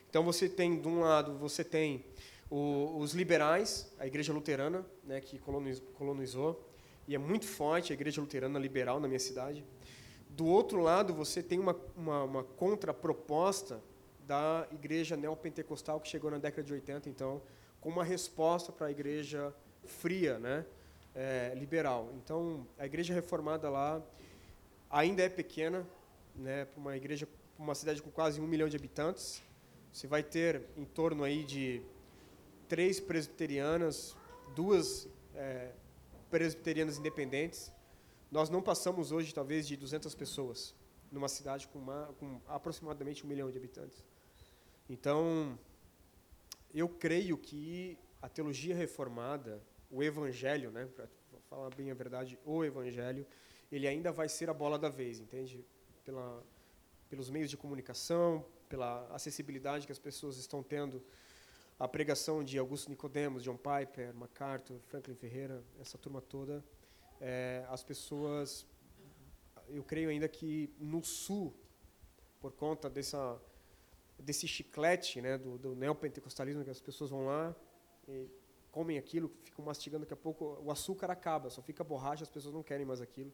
Então você tem de um lado você tem o, os liberais, a Igreja Luterana, né, que colonizou, colonizou e é muito forte a Igreja Luterana liberal na minha cidade. Do outro lado, você tem uma, uma, uma contraproposta da igreja neopentecostal que chegou na década de 80, então, com uma resposta para a igreja fria, né, é, liberal. Então, a igreja reformada lá ainda é pequena, né, para uma igreja, uma cidade com quase um milhão de habitantes. Você vai ter em torno aí de três presbiterianas, duas é, presbiterianas independentes, nós não passamos hoje, talvez, de 200 pessoas numa cidade com, uma, com aproximadamente um milhão de habitantes. Então, eu creio que a teologia reformada, o evangelho, né, para falar bem a verdade, o evangelho, ele ainda vai ser a bola da vez, entende? Pela, pelos meios de comunicação, pela acessibilidade que as pessoas estão tendo à pregação de Augusto Nicodemos, John Piper, MacArthur, Franklin Ferreira, essa turma toda, é, as pessoas, eu creio ainda que no sul, por conta dessa desse chiclete, né, do, do neopentecostalismo, que as pessoas vão lá e comem aquilo, ficam mastigando, daqui a pouco o açúcar acaba, só fica borracha, as pessoas não querem mais aquilo.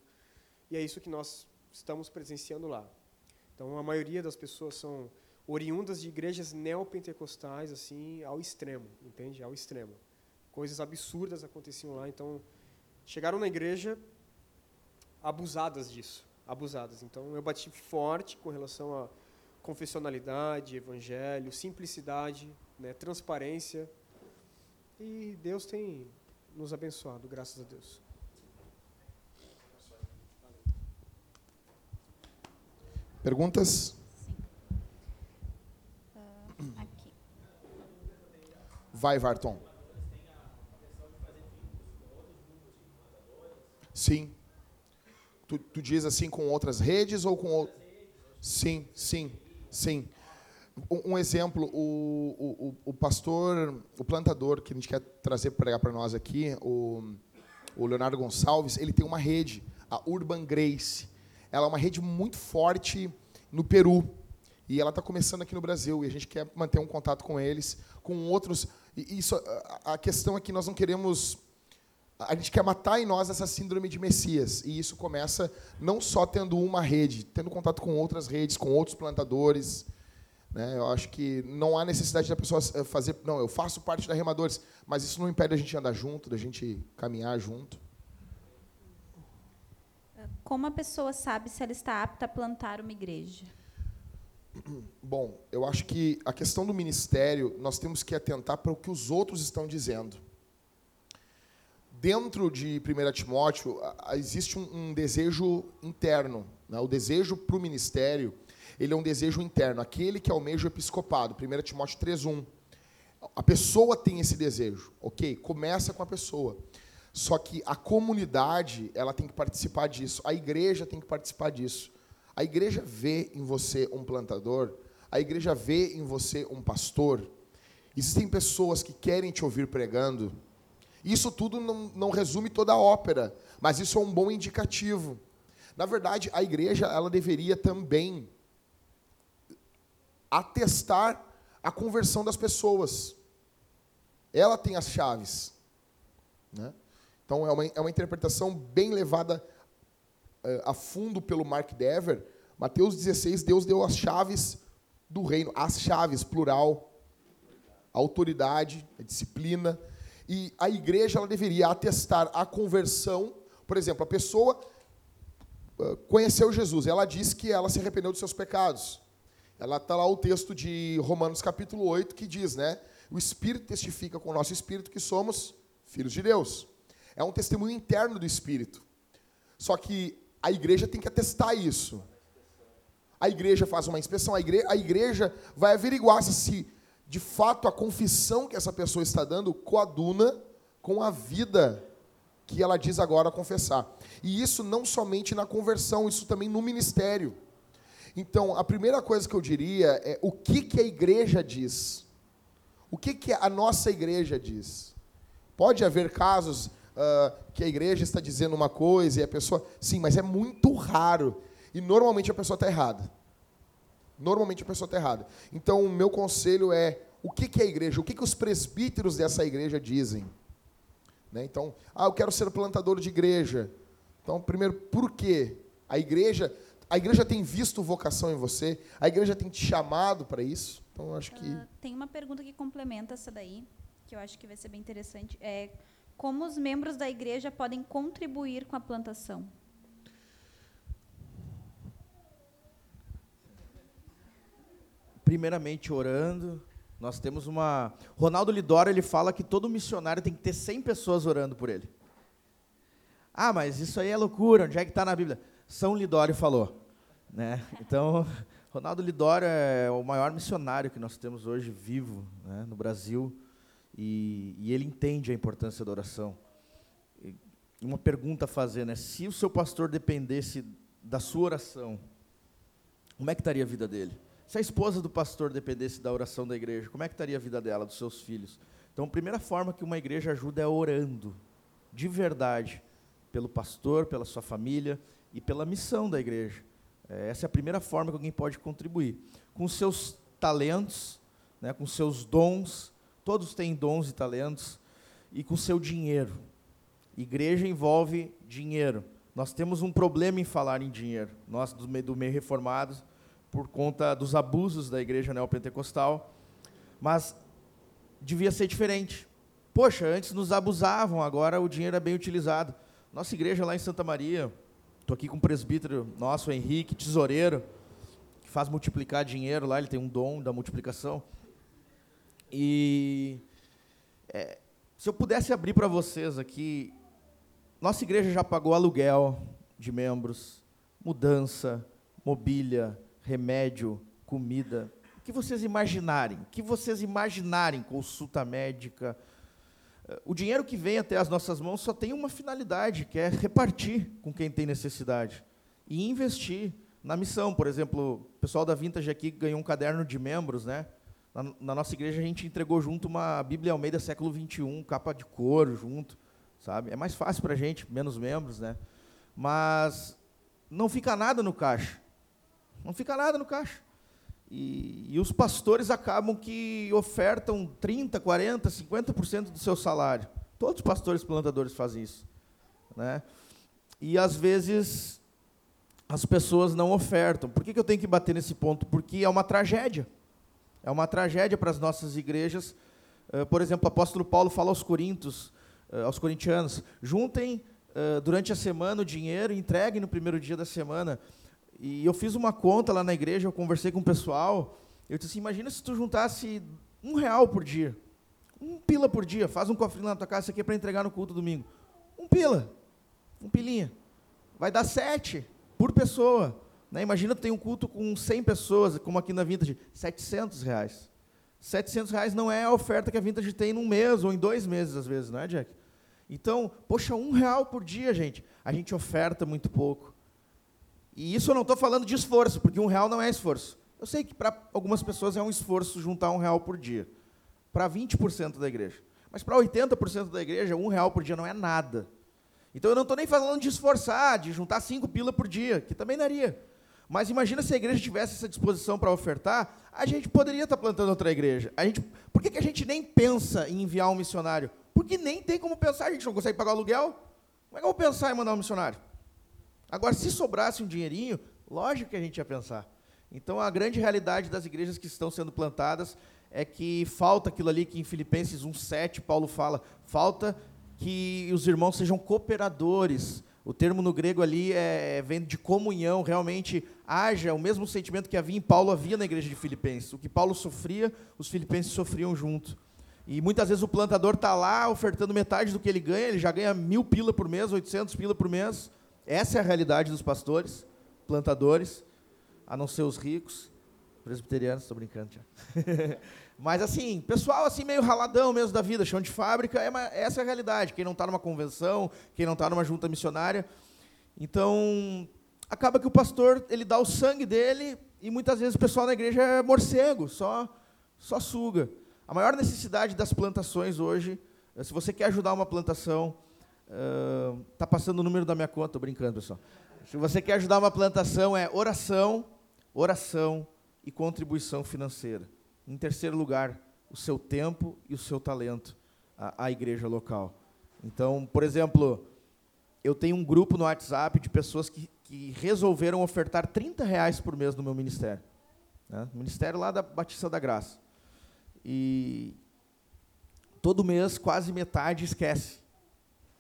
E é isso que nós estamos presenciando lá. Então, a maioria das pessoas são oriundas de igrejas neopentecostais, assim, ao extremo, entende? Ao extremo. Coisas absurdas aconteciam lá, então chegaram na igreja abusadas disso, abusadas. Então eu bati forte com relação a confessionalidade, evangelho, simplicidade, né, transparência. E Deus tem nos abençoado, graças a Deus. Perguntas? Uh, aqui. Vai, Varton. Sim. Tu, tu diz assim com outras redes ou com Sim, sim, sim. Um, um exemplo, o, o, o, pastor, o plantador que a gente quer trazer para pregar para nós aqui, o, o Leonardo Gonçalves, ele tem uma rede, a Urban Grace. Ela é uma rede muito forte no Peru. E ela está começando aqui no Brasil. E a gente quer manter um contato com eles, com outros. E isso, a questão é que nós não queremos a gente quer matar em nós essa síndrome de Messias. E isso começa não só tendo uma rede, tendo contato com outras redes, com outros plantadores. Né? Eu acho que não há necessidade da pessoa eh, fazer. Não, eu faço parte da Remadores, mas isso não impede a gente andar junto, da gente caminhar junto. Como a pessoa sabe se ela está apta a plantar uma igreja? Bom, eu acho que a questão do ministério, nós temos que atentar para o que os outros estão dizendo dentro de 1 Timóteo, existe um, um desejo interno. Né? O desejo para o ministério, ele é um desejo interno. Aquele que almeja o episcopado, 1 Timóteo 3.1. A pessoa tem esse desejo, ok? Começa com a pessoa. Só que a comunidade, ela tem que participar disso. A igreja tem que participar disso. A igreja vê em você um plantador, a igreja vê em você um pastor. Existem pessoas que querem te ouvir pregando, isso tudo não, não resume toda a ópera, mas isso é um bom indicativo. Na verdade, a igreja ela deveria também atestar a conversão das pessoas. Ela tem as chaves. Né? Então, é uma, é uma interpretação bem levada uh, a fundo pelo Mark Dever. Mateus 16, Deus deu as chaves do reino, as chaves, plural, a autoridade, a disciplina. E a igreja ela deveria atestar a conversão. Por exemplo, a pessoa uh, conheceu Jesus, ela diz que ela se arrependeu dos seus pecados. Ela está lá o texto de Romanos capítulo 8 que diz, né? O Espírito testifica com o nosso espírito que somos filhos de Deus. É um testemunho interno do Espírito. Só que a igreja tem que atestar isso. A igreja faz uma inspeção, a igreja, a igreja vai averiguar se de fato a confissão que essa pessoa está dando coaduna com a vida que ela diz agora confessar. E isso não somente na conversão, isso também no ministério. Então, a primeira coisa que eu diria é o que, que a igreja diz. O que, que a nossa igreja diz? Pode haver casos uh, que a igreja está dizendo uma coisa e a pessoa. Sim, mas é muito raro. E normalmente a pessoa está errada. Normalmente a pessoa está errada. Então, o meu conselho é: o que, que é a igreja? O que, que os presbíteros dessa igreja dizem? Né? Então, ah, eu quero ser plantador de igreja. Então, primeiro, por quê? A igreja a igreja tem visto vocação em você? A igreja tem te chamado para isso? Então, acho que. Uh, tem uma pergunta que complementa essa daí, que eu acho que vai ser bem interessante. É como os membros da igreja podem contribuir com a plantação? Primeiramente, orando. Nós temos uma. Ronaldo Lidora ele fala que todo missionário tem que ter 100 pessoas orando por ele. Ah, mas isso aí é loucura, onde é que está na Bíblia? São Lidório falou. Né? Então, Ronaldo Lidório é o maior missionário que nós temos hoje vivo né, no Brasil e, e, ele entende a importância da oração. E uma pergunta a fazer, né? Se o seu pastor dependesse da sua oração, como é que estaria a vida dele? Se a esposa do pastor dependesse da oração da igreja, como é que estaria a vida dela, dos seus filhos? Então, a primeira forma que uma igreja ajuda é orando, de verdade, pelo pastor, pela sua família e pela missão da igreja. É, essa é a primeira forma que alguém pode contribuir. Com seus talentos, né, com seus dons, todos têm dons e talentos, e com seu dinheiro. Igreja envolve dinheiro. Nós temos um problema em falar em dinheiro. Nós, do meio, do meio reformado, por conta dos abusos da igreja neopentecostal. Mas devia ser diferente. Poxa, antes nos abusavam, agora o dinheiro é bem utilizado. Nossa igreja lá em Santa Maria, Estou aqui com o presbítero nosso, Henrique, tesoureiro, que faz multiplicar dinheiro lá, ele tem um dom da multiplicação. E é, se eu pudesse abrir para vocês aqui, nossa igreja já pagou aluguel de membros, mudança, mobília, remédio, comida. O que vocês imaginarem? O que vocês imaginarem? Consulta médica, o dinheiro que vem até as nossas mãos só tem uma finalidade, que é repartir com quem tem necessidade e investir na missão. Por exemplo, o pessoal da Vintage aqui ganhou um caderno de membros, né? Na, na nossa igreja a gente entregou junto uma Bíblia Almeida século 21, capa de couro junto, sabe? É mais fácil para a gente, menos membros, né? Mas não fica nada no caixa. Não fica nada no caixa. E, e, os pastores acabam que ofertam 30%, 40%, 50% do seu salário. Todos os pastores plantadores fazem isso. Né? E às vezes as pessoas não ofertam. Por que, que eu tenho que bater nesse ponto? Porque é uma tragédia. É uma tragédia para as nossas igrejas. Uh, por exemplo, o apóstolo Paulo fala aos Coríntios, uh, aos corintianos, juntem uh, durante a semana o dinheiro e entreguem no primeiro dia da semana. E eu fiz uma conta lá na igreja, eu conversei com o pessoal. Eu disse assim: imagina se tu juntasse um real por dia. Um pila por dia. Faz um cofrinho lá na tua casa, aqui é para entregar no culto domingo. Um pila. Um pilinha. Vai dar sete por pessoa. Né? Imagina tem um culto com 100 pessoas, como aqui na Vintage, 700 reais. 700 reais não é a oferta que a Vintage tem num mês ou em dois meses, às vezes, não é, Jack? Então, poxa, um real por dia, gente. A gente oferta muito pouco. E isso eu não estou falando de esforço, porque um real não é esforço. Eu sei que para algumas pessoas é um esforço juntar um real por dia. Para 20% da igreja. Mas para 80% da igreja, um real por dia não é nada. Então eu não estou nem falando de esforçar, de juntar cinco pila por dia, que também daria. Mas imagina se a igreja tivesse essa disposição para ofertar, a gente poderia estar plantando outra igreja. A gente, por que, que a gente nem pensa em enviar um missionário? Porque nem tem como pensar, a gente não consegue pagar o aluguel. Como é que eu vou pensar em mandar um missionário? Agora, se sobrasse um dinheirinho, lógico que a gente ia pensar. Então, a grande realidade das igrejas que estão sendo plantadas é que falta aquilo ali que em Filipenses 1,7 Paulo fala, falta que os irmãos sejam cooperadores. O termo no grego ali é, vem de comunhão, realmente haja o mesmo sentimento que havia em Paulo, havia na igreja de Filipenses. O que Paulo sofria, os filipenses sofriam junto. E muitas vezes o plantador está lá ofertando metade do que ele ganha, ele já ganha mil pila por mês, 800 pila por mês. Essa é a realidade dos pastores, plantadores, a não ser os ricos, presbiterianos, estou brincando já. Mas assim, pessoal assim meio raladão mesmo da vida, chão de fábrica, é uma, essa é a realidade. Quem não está numa convenção, quem não está numa junta missionária. Então, acaba que o pastor, ele dá o sangue dele e muitas vezes o pessoal na igreja é morcego, só, só suga. A maior necessidade das plantações hoje, eh, se você quer ajudar uma plantação, está uh, passando o número da minha conta, estou brincando, pessoal. Se você quer ajudar uma plantação, é oração, oração e contribuição financeira. Em terceiro lugar, o seu tempo e o seu talento à, à igreja local. Então, por exemplo, eu tenho um grupo no WhatsApp de pessoas que, que resolveram ofertar 30 reais por mês no meu ministério. Né? Ministério lá da Batista da Graça. E todo mês, quase metade esquece.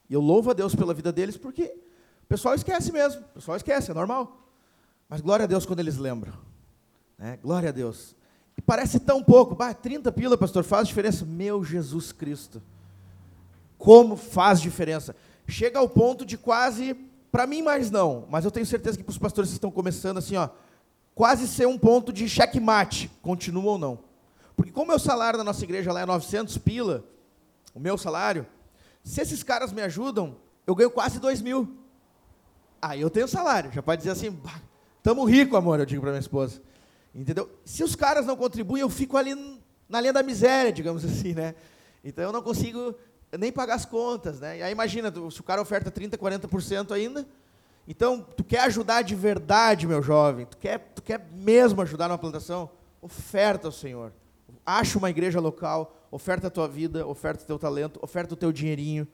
E eu louvo a Deus pela vida deles, porque o pessoal esquece mesmo. O pessoal esquece, é normal. Mas glória a Deus quando eles lembram. Né? Glória a Deus. E parece tão pouco. Bah, 30 pila, pastor, faz diferença. Meu Jesus Cristo. Como faz diferença. Chega ao ponto de quase, para mim mais não, mas eu tenho certeza que para os pastores que estão começando assim, ó, quase ser um ponto de checkmate, continua ou não. Porque como o meu salário na nossa igreja lá é 900 pila, o meu salário, se esses caras me ajudam, eu ganho quase 2 mil. Aí eu tenho salário, já pode dizer assim, estamos ricos, amor, eu digo para minha esposa. Entendeu? Se os caras não contribuem, eu fico ali na linha da miséria, digamos assim, né? Então eu não consigo nem pagar as contas, né? E aí imagina, se o cara oferta 30, 40% ainda, então tu quer ajudar de verdade, meu jovem, tu quer, tu quer mesmo ajudar numa plantação, oferta ao Senhor acha uma igreja local, oferta a tua vida, oferta o teu talento, oferta o teu dinheirinho,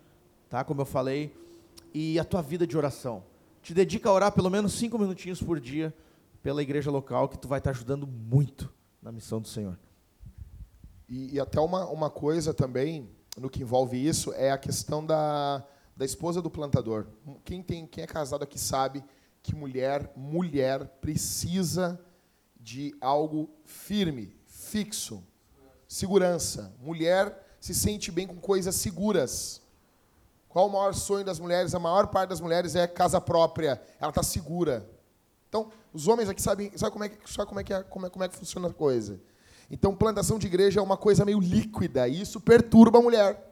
tá? Como eu falei, e a tua vida de oração. Te dedica a orar pelo menos cinco minutinhos por dia pela igreja local, que tu vai estar ajudando muito na missão do Senhor. E, e até uma, uma coisa também, no que envolve isso, é a questão da, da esposa do plantador. Quem, tem, quem é casado aqui sabe que mulher, mulher precisa de algo firme, fixo, segurança. Mulher se sente bem com coisas seguras. Qual o maior sonho das mulheres? A maior parte das mulheres é casa própria. Ela está segura. Então, os homens aqui sabem, sabe como é que, sabe como é que, é, como é, como é que funciona a coisa. Então, plantação de igreja é uma coisa meio líquida, e isso perturba a mulher.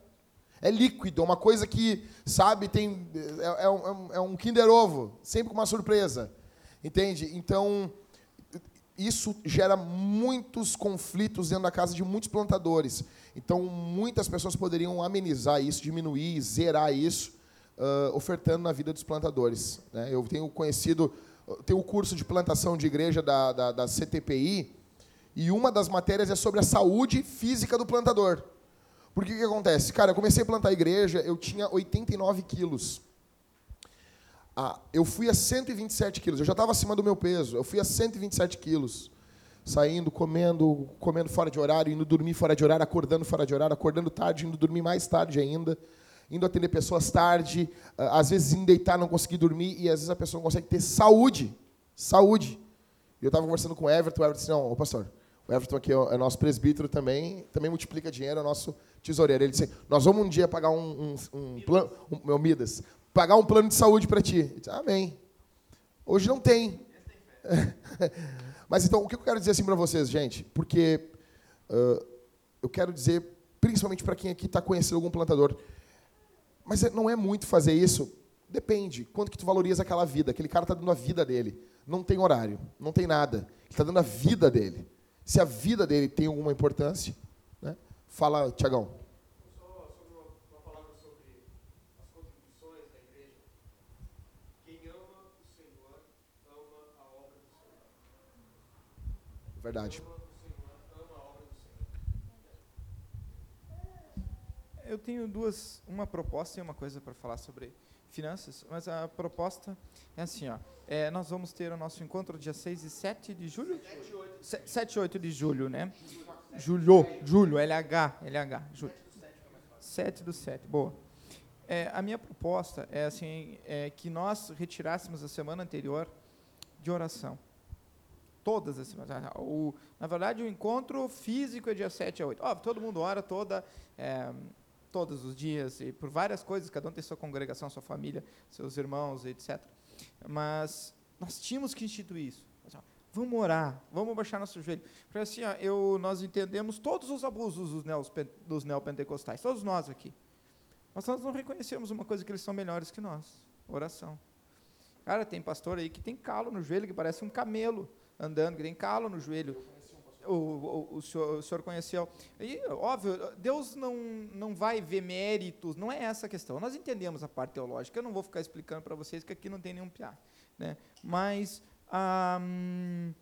É líquido, é uma coisa que, sabe, tem é, é, um, é um Kinder Ovo, sempre com uma surpresa. Entende? Então, isso gera muitos conflitos dentro da casa de muitos plantadores. Então, muitas pessoas poderiam amenizar isso, diminuir, zerar isso, uh, ofertando na vida dos plantadores. Né? Eu tenho conhecido, tenho o curso de plantação de igreja da, da, da CTPI, e uma das matérias é sobre a saúde física do plantador. Porque o que acontece? Cara, eu comecei a plantar igreja, eu tinha 89 quilos. Ah, eu fui a 127 quilos. Eu já estava acima do meu peso. Eu fui a 127 quilos. Saindo, comendo, comendo fora de horário, indo dormir fora de horário, acordando fora de horário, acordando tarde, indo dormir mais tarde ainda, indo atender pessoas tarde, às vezes em deitar não conseguir dormir, e às vezes a pessoa não consegue ter saúde. Saúde. E eu estava conversando com o Everton, o Everton disse, não, pastor, o Everton aqui é nosso presbítero também, também multiplica dinheiro, é nosso tesoureiro. Ele disse, nós vamos um dia pagar um, um, um plano, um, meu Midas, pagar um plano de saúde para ti. Disse, Amém. Hoje não tem. Mas então, o que eu quero dizer assim para vocês, gente? Porque uh, eu quero dizer, principalmente para quem aqui está conhecendo algum plantador, mas é, não é muito fazer isso. Depende. Quanto que tu valoriza aquela vida? Aquele cara está dando a vida dele. Não tem horário, não tem nada. Ele está dando a vida dele. Se a vida dele tem alguma importância, né? fala, Tiagão. Verdade. Eu tenho duas, uma proposta e uma coisa para falar sobre finanças, mas a proposta é assim, ó. É, nós vamos ter o nosso encontro dia 6 e 7 de julho? 7 e 8 de julho, né? Julho, julho, LH, LH, julho. 7 do 7, boa. É, a minha proposta é assim, é que nós retirássemos a semana anterior de oração. Todas as semanas. O, na verdade, o encontro físico é dia 7 a 8. Óbvio, todo mundo ora toda, é, todos os dias, e por várias coisas, cada um tem sua congregação, sua família, seus irmãos, etc. Mas nós tínhamos que instituir isso. Vamos orar, vamos baixar nosso joelho. Porque assim, ó, eu, nós entendemos todos os abusos dos, neos, dos neopentecostais, todos nós aqui. Mas nós não reconhecemos uma coisa que eles são melhores que nós: oração. Cara, tem pastor aí que tem calo no joelho, que parece um camelo andando, que tem calo no joelho. O, o, senhor, o senhor conheceu. E, óbvio, Deus não, não vai ver méritos, não é essa a questão. Nós entendemos a parte teológica, eu não vou ficar explicando para vocês que aqui não tem nenhum piá. Né? Mas hum,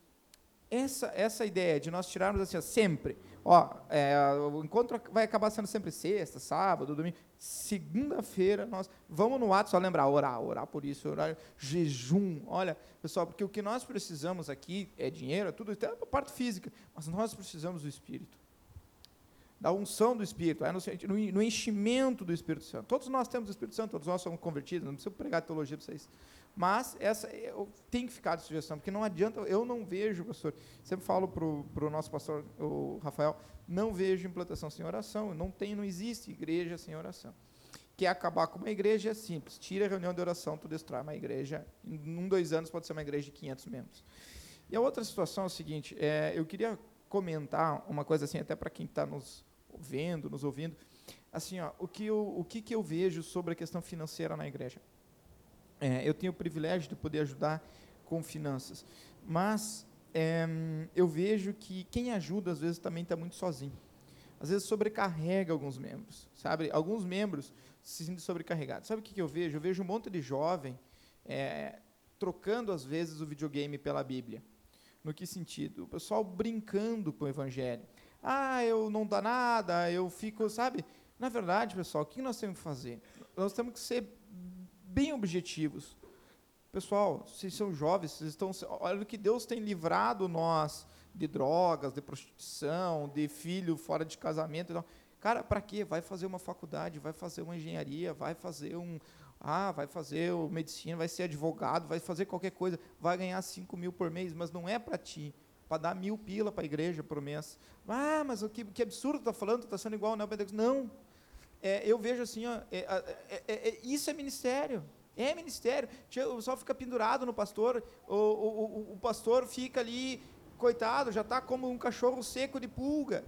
essa, essa ideia de nós tirarmos assim, ó, sempre, ó, é, o encontro vai acabar sendo sempre sexta, sábado, domingo, segunda-feira nós vamos no ato só lembrar, orar, orar por isso, orar, jejum, olha, pessoal, porque o que nós precisamos aqui é dinheiro, é tudo, até a parte física, mas nós precisamos do Espírito, da unção do Espírito, é no, no, enchimento do Espírito Santo. Todos nós temos o Espírito Santo, todos nós somos convertidos, não preciso pregar teologia para vocês. Mas essa tem que ficar de sugestão, porque não adianta, eu não vejo, pastor, sempre falo para o nosso pastor, o Rafael, não vejo implantação sem oração, não tem, não existe igreja sem oração. Quer acabar com uma igreja é simples, tira a reunião de oração, tu destrói uma igreja, em um, dois anos pode ser uma igreja de 500 membros. E a outra situação é o seguinte, é, eu queria comentar uma coisa assim, até para quem está nos vendo, nos ouvindo, assim, ó, o, que eu, o que, que eu vejo sobre a questão financeira na igreja. É, eu tenho o privilégio de poder ajudar com finanças, mas é, eu vejo que quem ajuda às vezes também está muito sozinho. Às vezes sobrecarrega alguns membros, sabe? Alguns membros se sentem sobrecarregados. Sabe o que, que eu vejo? Eu vejo um monte de jovem é, trocando às vezes o videogame pela Bíblia. No que sentido? O pessoal brincando com o Evangelho. Ah, eu não dá nada, eu fico, sabe? Na verdade, pessoal, o que nós temos que fazer? Nós temos que ser bem objetivos. Pessoal, vocês são jovens, vocês estão, olha o que Deus tem livrado nós de drogas, de prostituição, de filho fora de casamento. Então, cara, para quê? Vai fazer uma faculdade, vai fazer uma engenharia, vai fazer um, ah, vai fazer medicina, vai ser advogado, vai fazer qualquer coisa, vai ganhar 5 mil por mês, mas não é para ti, para dar mil pila para a igreja por mês. Ah, mas o que, que absurdo está falando, está sendo igual ao neopentecostal. Não, é, eu vejo assim, ó, é, é, é, é, isso é ministério. É ministério. O pessoal fica pendurado no pastor, o, o, o pastor fica ali, coitado, já está como um cachorro seco de pulga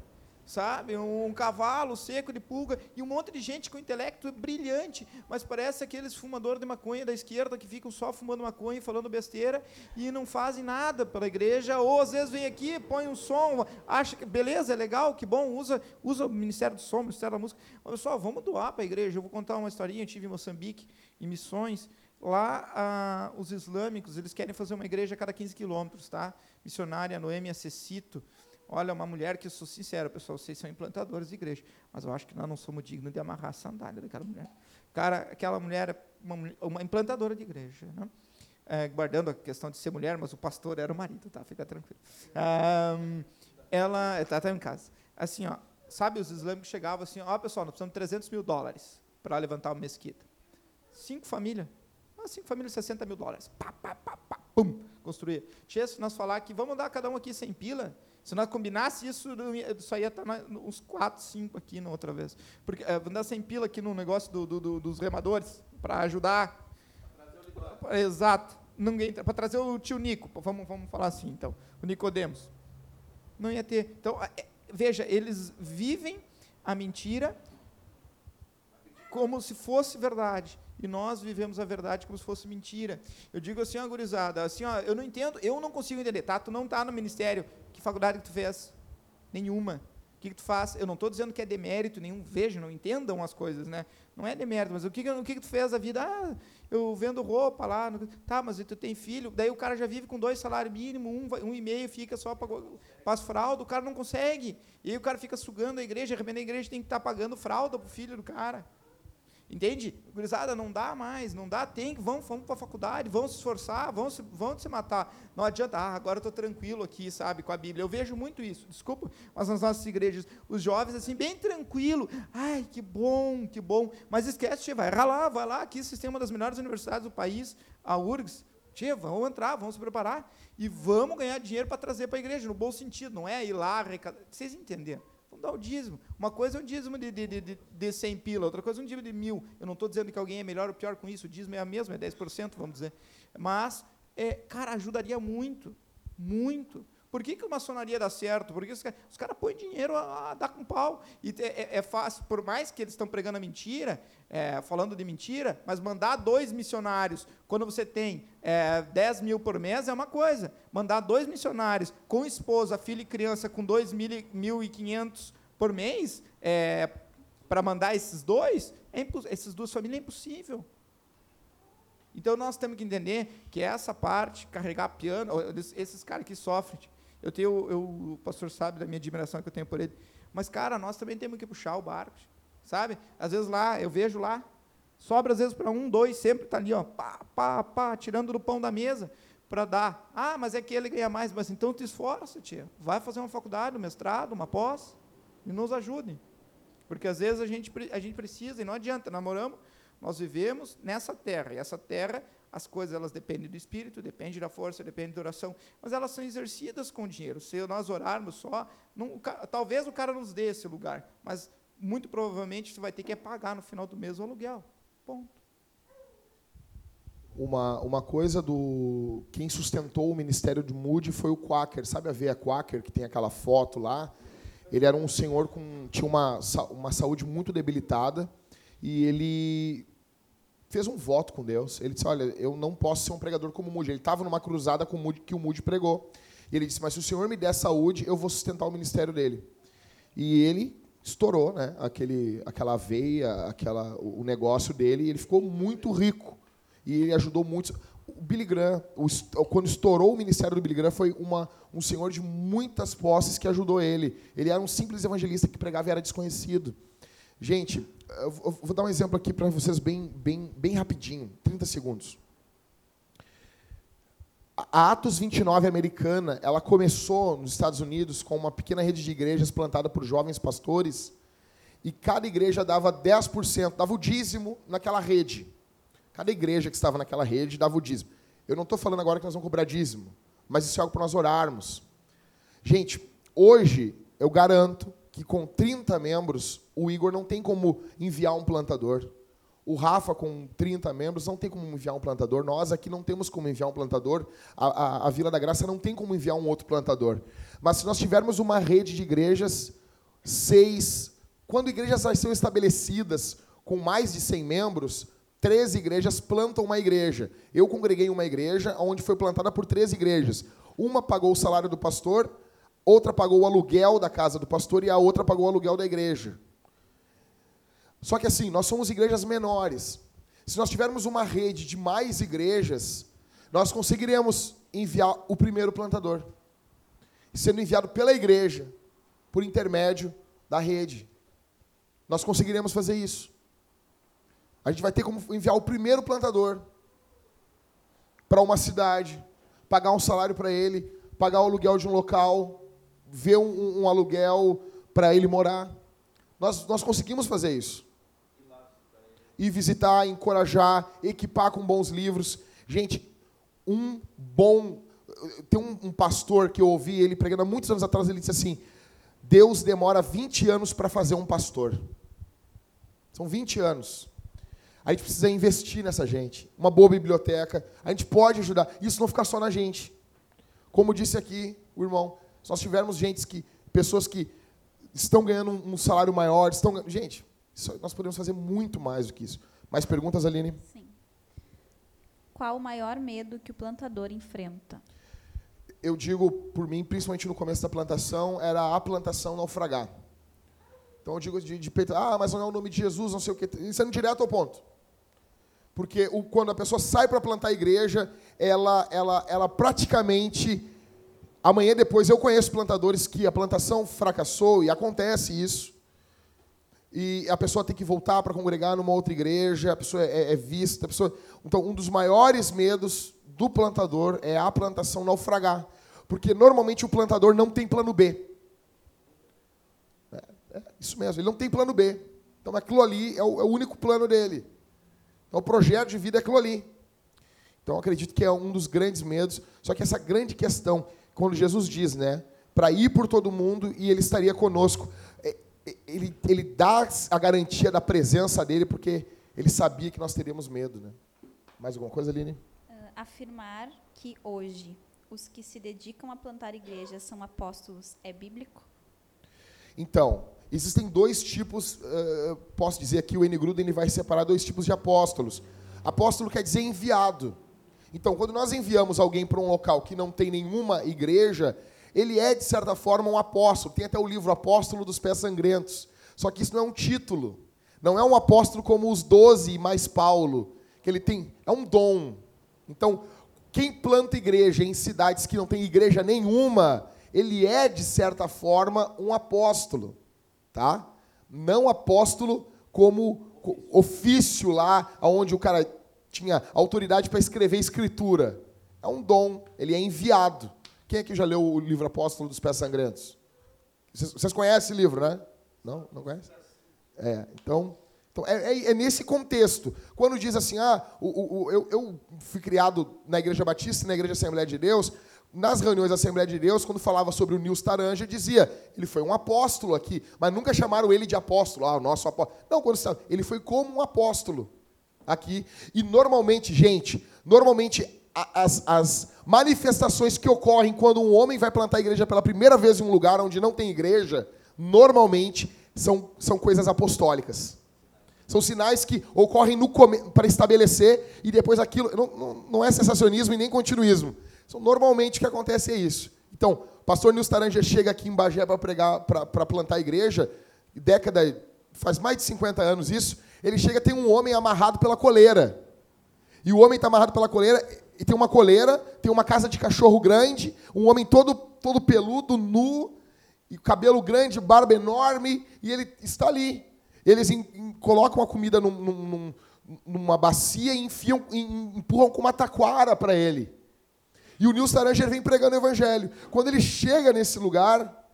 sabe? Um cavalo seco de pulga e um monte de gente com intelecto brilhante, mas parece aqueles fumadores de maconha da esquerda que ficam só fumando maconha e falando besteira e não fazem nada pela igreja, ou às vezes vem aqui, põe um som, acha que beleza, é legal, que bom, usa, usa o Ministério do Som, o Ministério da Música. Mas, pessoal, vamos doar para a igreja. Eu vou contar uma historinha, eu tive em Moçambique, em missões, Lá, ah, os islâmicos, eles querem fazer uma igreja a cada 15 quilômetros, tá? Missionária Noemi Acessito, Olha, uma mulher que eu sou sincero, pessoal, vocês são implantadores de igreja, mas eu acho que nós não somos dignos de amarrar a sandália daquela mulher. Cara, aquela mulher é uma, uma implantadora de igreja, né? É, guardando a questão de ser mulher, mas o pastor era o marido, tá? Fica tranquilo. Um, ela está tá em casa. Assim, ó, sabe, os islâmicos chegavam assim, ó, pessoal, nós precisamos de 300 mil dólares para levantar uma mesquita. Cinco famílias. Ah, cinco famílias, 60 mil dólares. Pá, pá, pá, pá, pum, construir. Tia, se nós falar que vamos dar cada um aqui 100 pila, se nós combinasse isso, só ia estar uns 4, 5 aqui na outra vez. Porque, é, vamos dar 100 pila aqui no negócio do, do, do, dos remadores, para ajudar. Pra Exato. Para trazer o tio Nico, vamos, vamos falar assim, então. O Nicodemos. Não ia ter. Então, é, veja, eles vivem a mentira como se fosse verdade. E nós vivemos a verdade como se fosse mentira. Eu digo assim, ó, gurizada, assim, ó, eu não entendo, eu não consigo entender, tá? Tu não está no ministério, que faculdade que tu fez? Nenhuma. O que, que tu faz? Eu não estou dizendo que é demérito nenhum, vejam, não entendam as coisas, né? Não é demérito, mas o que, o que, que tu fez da vida? Ah, eu vendo roupa lá. no- Tá, mas tu tem filho, daí o cara já vive com dois salários mínimos, um, um e meio fica só para as fraldas, o cara não consegue. E aí o cara fica sugando a igreja, de repente a igreja tem que estar pagando fralda pro filho do cara. Entende? Gurizada, não dá mais, não dá, tem que, vão, vamos para a faculdade, vão se esforçar, vão se, vão se matar. Não adianta, ah, agora estou tranquilo aqui, sabe, com a Bíblia. Eu vejo muito isso, desculpa, mas nas nossas igrejas, os jovens, assim, bem tranquilo, ai, que bom, que bom, mas esquece, tia, vai ralar, vai lá, aqui vocês têm uma das melhores universidades do país, a URGS, tia, vamos entrar, vamos se preparar, e vamos ganhar dinheiro para trazer para a igreja, no bom sentido, não é ir lá, arrecadar, vocês entenderam? Dar o dízimo. Uma coisa é um dízimo de, de, de, de- de 100 pila, outra coisa é um dízimo de mil. Eu não estou dizendo que alguém é melhor ou pior com isso, o dízimo é a mesma, é 10%, vamos dizer. Mas, é, cara, ajudaria muito, muito. Por que, que a maçonaria dá certo? Porque os caras os cara põem dinheiro a, a dar com pau. E é, é- fácil, por mais que eles estão pregando a mentira, é, falando de mentira, mas mandar dois missionários, quando você tem é, 10 mil por mês, é uma coisa. Mandar dois missionários com esposa, filho e criança com 2.500 por mês, é, para mandar esses dois, é essas duas famílias é impossível. Então nós temos que entender que essa parte, carregar piano, esses caras que sofrem, eu tenho, eu, o pastor sabe da minha admiração que eu tenho por ele, mas cara, nós também temos que puxar o barco, sabe? Às vezes lá, eu vejo lá, sobra às vezes para um, dois, sempre está ali, ó, pá, pá, pá, tirando do pão da mesa para dar. Ah, mas é que ele ganha mais, mas então te esforça, tia, vai fazer uma faculdade, um mestrado, uma pós, e nos ajude. Porque às vezes a gente, a gente precisa, e não adianta, namoramos, nós vivemos nessa terra, e essa terra, as coisas elas dependem do espírito, depende da força, depende da oração, mas elas são exercidas com dinheiro. Se nós orarmos só, não- o talvez o cara nos dê esse lugar, mas muito provavelmente você vai ter que é pagar no final do mês o aluguel. Ponto. Uma, uma coisa do. Quem sustentou o ministério de Moody foi o Quaker. Sabe a veia Quaker, que tem aquela foto lá? Ele era um senhor com. tinha uma, uma saúde muito debilitada e ele fez um voto com Deus. Ele disse: Olha, eu não posso ser um pregador como o Moody. Ele estava numa cruzada com o Moody, que o Moody pregou. E ele disse: Mas se o Senhor me der saúde, eu vou sustentar o ministério dele. E ele estourou né, aquele, aquela veia, aquela, o negócio dele, e ele ficou muito rico. E ele ajudou muito. O Billy Graham, o quando estourou o ministério do Billy Graham, foi uma, um senhor de muitas posses que ajudou ele. Ele era um simples evangelista que pregava e era desconhecido. Gente, eu vou dar um exemplo aqui para vocês bem, bem, bem rapidinho, 30 segundos. A Atos 29 americana, ela começou nos Estados Unidos com uma pequena rede de igrejas plantada por jovens pastores, e cada igreja dava 10%, dava o dízimo naquela rede. Cada igreja que estava naquela rede dava o dízimo. Eu não estou falando agora que nós vamos cobrar dízimo, mas isso é algo para nós orarmos. Gente, hoje eu garanto que com 30 membros, o Igor não tem como enviar um plantador. O Rafa, com 30 membros, não tem como enviar um plantador. Nós aqui não temos como enviar um plantador. A, a, a Vila da Graça não tem como enviar um outro plantador. Mas se nós tivermos uma rede de igrejas, seis. Quando igrejas são estabelecidas com mais de 100 membros, 13 igrejas plantam uma igreja. Eu congreguei uma igreja onde foi plantada por 13 igrejas. Uma pagou o salário do pastor, outra pagou o aluguel da casa do pastor e a outra pagou o aluguel da igreja. Só que assim, nós somos igrejas menores. Se nós tivermos uma rede de mais igrejas, nós conseguiremos enviar o primeiro plantador, sendo enviado pela igreja, por intermédio da rede. Nós conseguiremos fazer isso. A gente vai ter como enviar o primeiro plantador para uma cidade, pagar um salário para ele, pagar o aluguel de um local, ver um, um- aluguel para ele morar. Nós, nós conseguimos fazer isso. E visitar, encorajar, equipar com bons livros. Gente, um bom. Tem um, um pastor que eu ouvi ele pregando há muitos anos atrás, ele disse assim: Deus demora 20 anos para fazer um pastor. São 20 anos. A gente precisa investir nessa gente. Uma boa biblioteca. A gente pode ajudar. Isso não ficar só na gente. Como disse aqui o irmão, se nós tivermos gente que, pessoas que estão ganhando um salário maior, estão gente, isso- nós podemos fazer muito mais do que isso. Mais perguntas, Aline? Sim. Qual o maior medo que o plantador enfrenta? Eu digo por mim, principalmente no começo da plantação, era a plantação naufragar. Então eu digo de, de peito, ah, mas não é o nome de Jesus, não sei o quê. Sendo direto ao ponto. Porque o, quando a pessoa sai para plantar a igreja, ela, ela, ela praticamente. Amanhã depois, eu conheço plantadores que a plantação fracassou, e acontece isso. E a pessoa tem que voltar para congregar numa outra igreja, a pessoa é, é vista. Pessoa... Então, um dos maiores medos do plantador é a plantação naufragar. Porque normalmente o plantador não tem plano B. É, é isso mesmo, ele não tem plano B. Então aquilo ali é o, é o único plano dele. Então o projeto de vida é aquilo ali. Então acredito que é um dos grandes medos. Só que essa grande questão, quando Jesus diz, né, para ir por todo mundo e ele estaria conosco, é, é, ele, ele dá a garantia da presença dele porque ele sabia que nós teríamos medo. Né? Mais alguma coisa, Aline? Uh, afirmar que hoje os que se dedicam a plantar igrejas são apóstolos é bíblico? Então, existem dois tipos, uh, posso dizer aqui, o N. Gruden ele vai separar dois tipos de apóstolos. Apóstolo quer dizer enviado. Então, quando nós enviamos alguém para um local que não tem nenhuma igreja, ele é, de certa forma, um apóstolo. Tem até o livro Apóstolo dos Pés Sangrentos. Só que isso não é um título. Não é um apóstolo como os doze mais Paulo, que ele tem. É um dom. Então, quem planta igreja em cidades que não tem igreja nenhuma, ele é, de certa forma, um apóstolo. Tá? Não apóstolo como ofício lá, onde o cara tinha autoridade para escrever escritura. É um dom, ele é enviado. Quem é que já leu o livro Apóstolo dos Pés Sangrentos? Vocês, vocês conhecem esse livro, né? Não? Não conhece? É, então, então é, é, é, nesse contexto. Quando diz assim, ah, o, o, eu, eu fui criado na Igreja Batista e na Igreja Assembleia de Deus, nas reuniões da Assembleia de Deus, quando falava sobre o Nils Taranja, dizia, ele foi um apóstolo aqui, mas nunca chamaram ele de apóstolo, ah, o nosso apóstolo. Não, quando ele foi como um apóstolo aqui. E normalmente, gente, normalmente as, as manifestações que ocorrem quando um homem vai plantar a igreja pela primeira vez em um lugar onde não tem igreja, normalmente são, são coisas apostólicas. São sinais que ocorrem para estabelecer e depois aquilo. Não, não, não, é sensacionismo e nem continuismo. São normalmente o que acontece é isso. Então, pastor Nils Taranja chega aqui em Bagé para pregar, para plantar a igreja, década, faz mais de 50 anos isso. Ele chega, tem um homem amarrado pela coleira. E o homem está amarrado pela coleira, e tem uma coleira, tem uma casa de cachorro grande, um homem todo, todo peludo, nu, e cabelo grande, barba enorme, e ele está ali. Eles colocam a comida num, num, numa bacia e enfiam, em, empurram com uma taquara para ele. E o Nilson Aranger vem pregando o evangelho. Quando ele chega nesse lugar,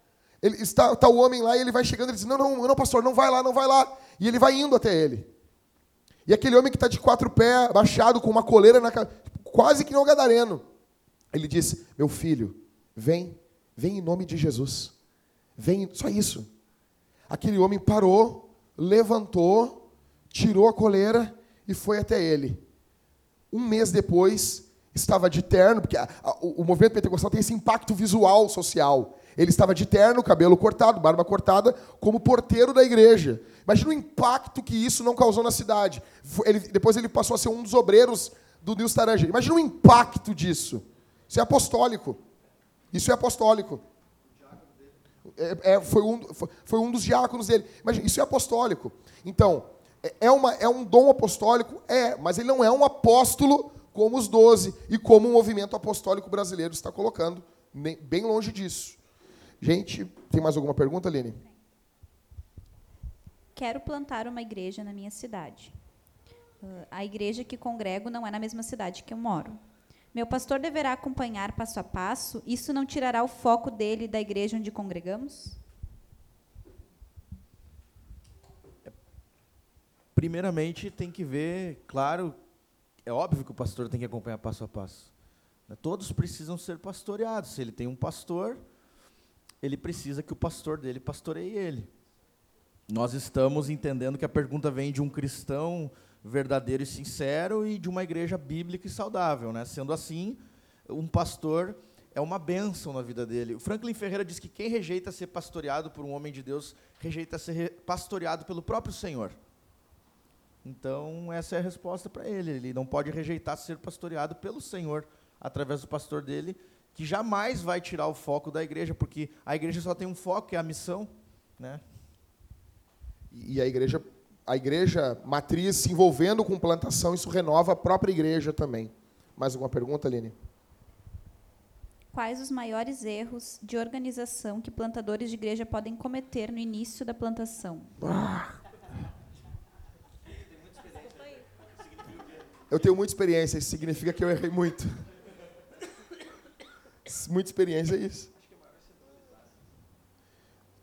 ele está, está o homem lá e ele vai chegando e diz: Não, não, não, pastor, não vai lá, não vai lá. E ele vai indo até ele. E aquele homem que está de quatro pés, baixado, com uma coleira na cabeça, quase que não gadareno. Ele disse: Meu filho, vem, vem em nome de Jesus. Vem, só isso. Aquele homem parou, levantou, tirou a coleira e foi até ele. Um mês depois, estava de terno, porque a, a, o, o movimento pentecostal tem esse impacto visual social. Ele estava de terno, cabelo cortado, barba cortada, como porteiro da igreja. Imagina o impacto que isso não causou na cidade. Ele, depois ele passou a ser um dos obreiros do Nils Taranja. Imagina o impacto disso. Isso é apostólico. Isso é apostólico. É, é, foi, um, foi, foi, um dos diáconos dele. Imagina, isso é apostólico. Então, é, é, uma, é um dom apostólico? É, mas ele não é um apóstolo como os doze e como o movimento apostólico brasileiro está colocando. Bem longe disso. Gente, tem mais alguma pergunta, Aline? Quero plantar uma igreja na minha cidade. Uh, a igreja que congrego não é na mesma cidade que eu moro. Meu pastor deverá acompanhar passo a passo? Isso não tirará o foco dele da igreja onde congregamos? Primeiramente, tem que ver, claro, é óbvio que o pastor tem que acompanhar passo a passo. Todos precisam ser pastoreados. Se ele tem um pastor, ele precisa que o pastor dele pastoreie ele. Nós estamos entendendo que a pergunta vem de um cristão verdadeiro e sincero e de uma igreja bíblica e saudável. Né? Sendo assim, um pastor é uma bênção na vida dele. O Franklin Ferreira diz que quem rejeita ser pastoreado por um homem de Deus, rejeita ser pastoreado pelo próprio Senhor. Então, essa é a resposta para ele. Ele não pode rejeitar ser pastoreado pelo Senhor através do pastor dele, que jamais vai tirar o foco da igreja, porque a igreja só tem um foco, que é a missão. Né? E a igreja, a igreja matriz se envolvendo com plantação, isso renova a própria igreja também. Mais alguma pergunta, Aline? Quais os maiores erros de organização que plantadores de igreja podem cometer no início da plantação? Eu tenho muita experiência, isso significa que eu errei muito. Muita experiência é isso.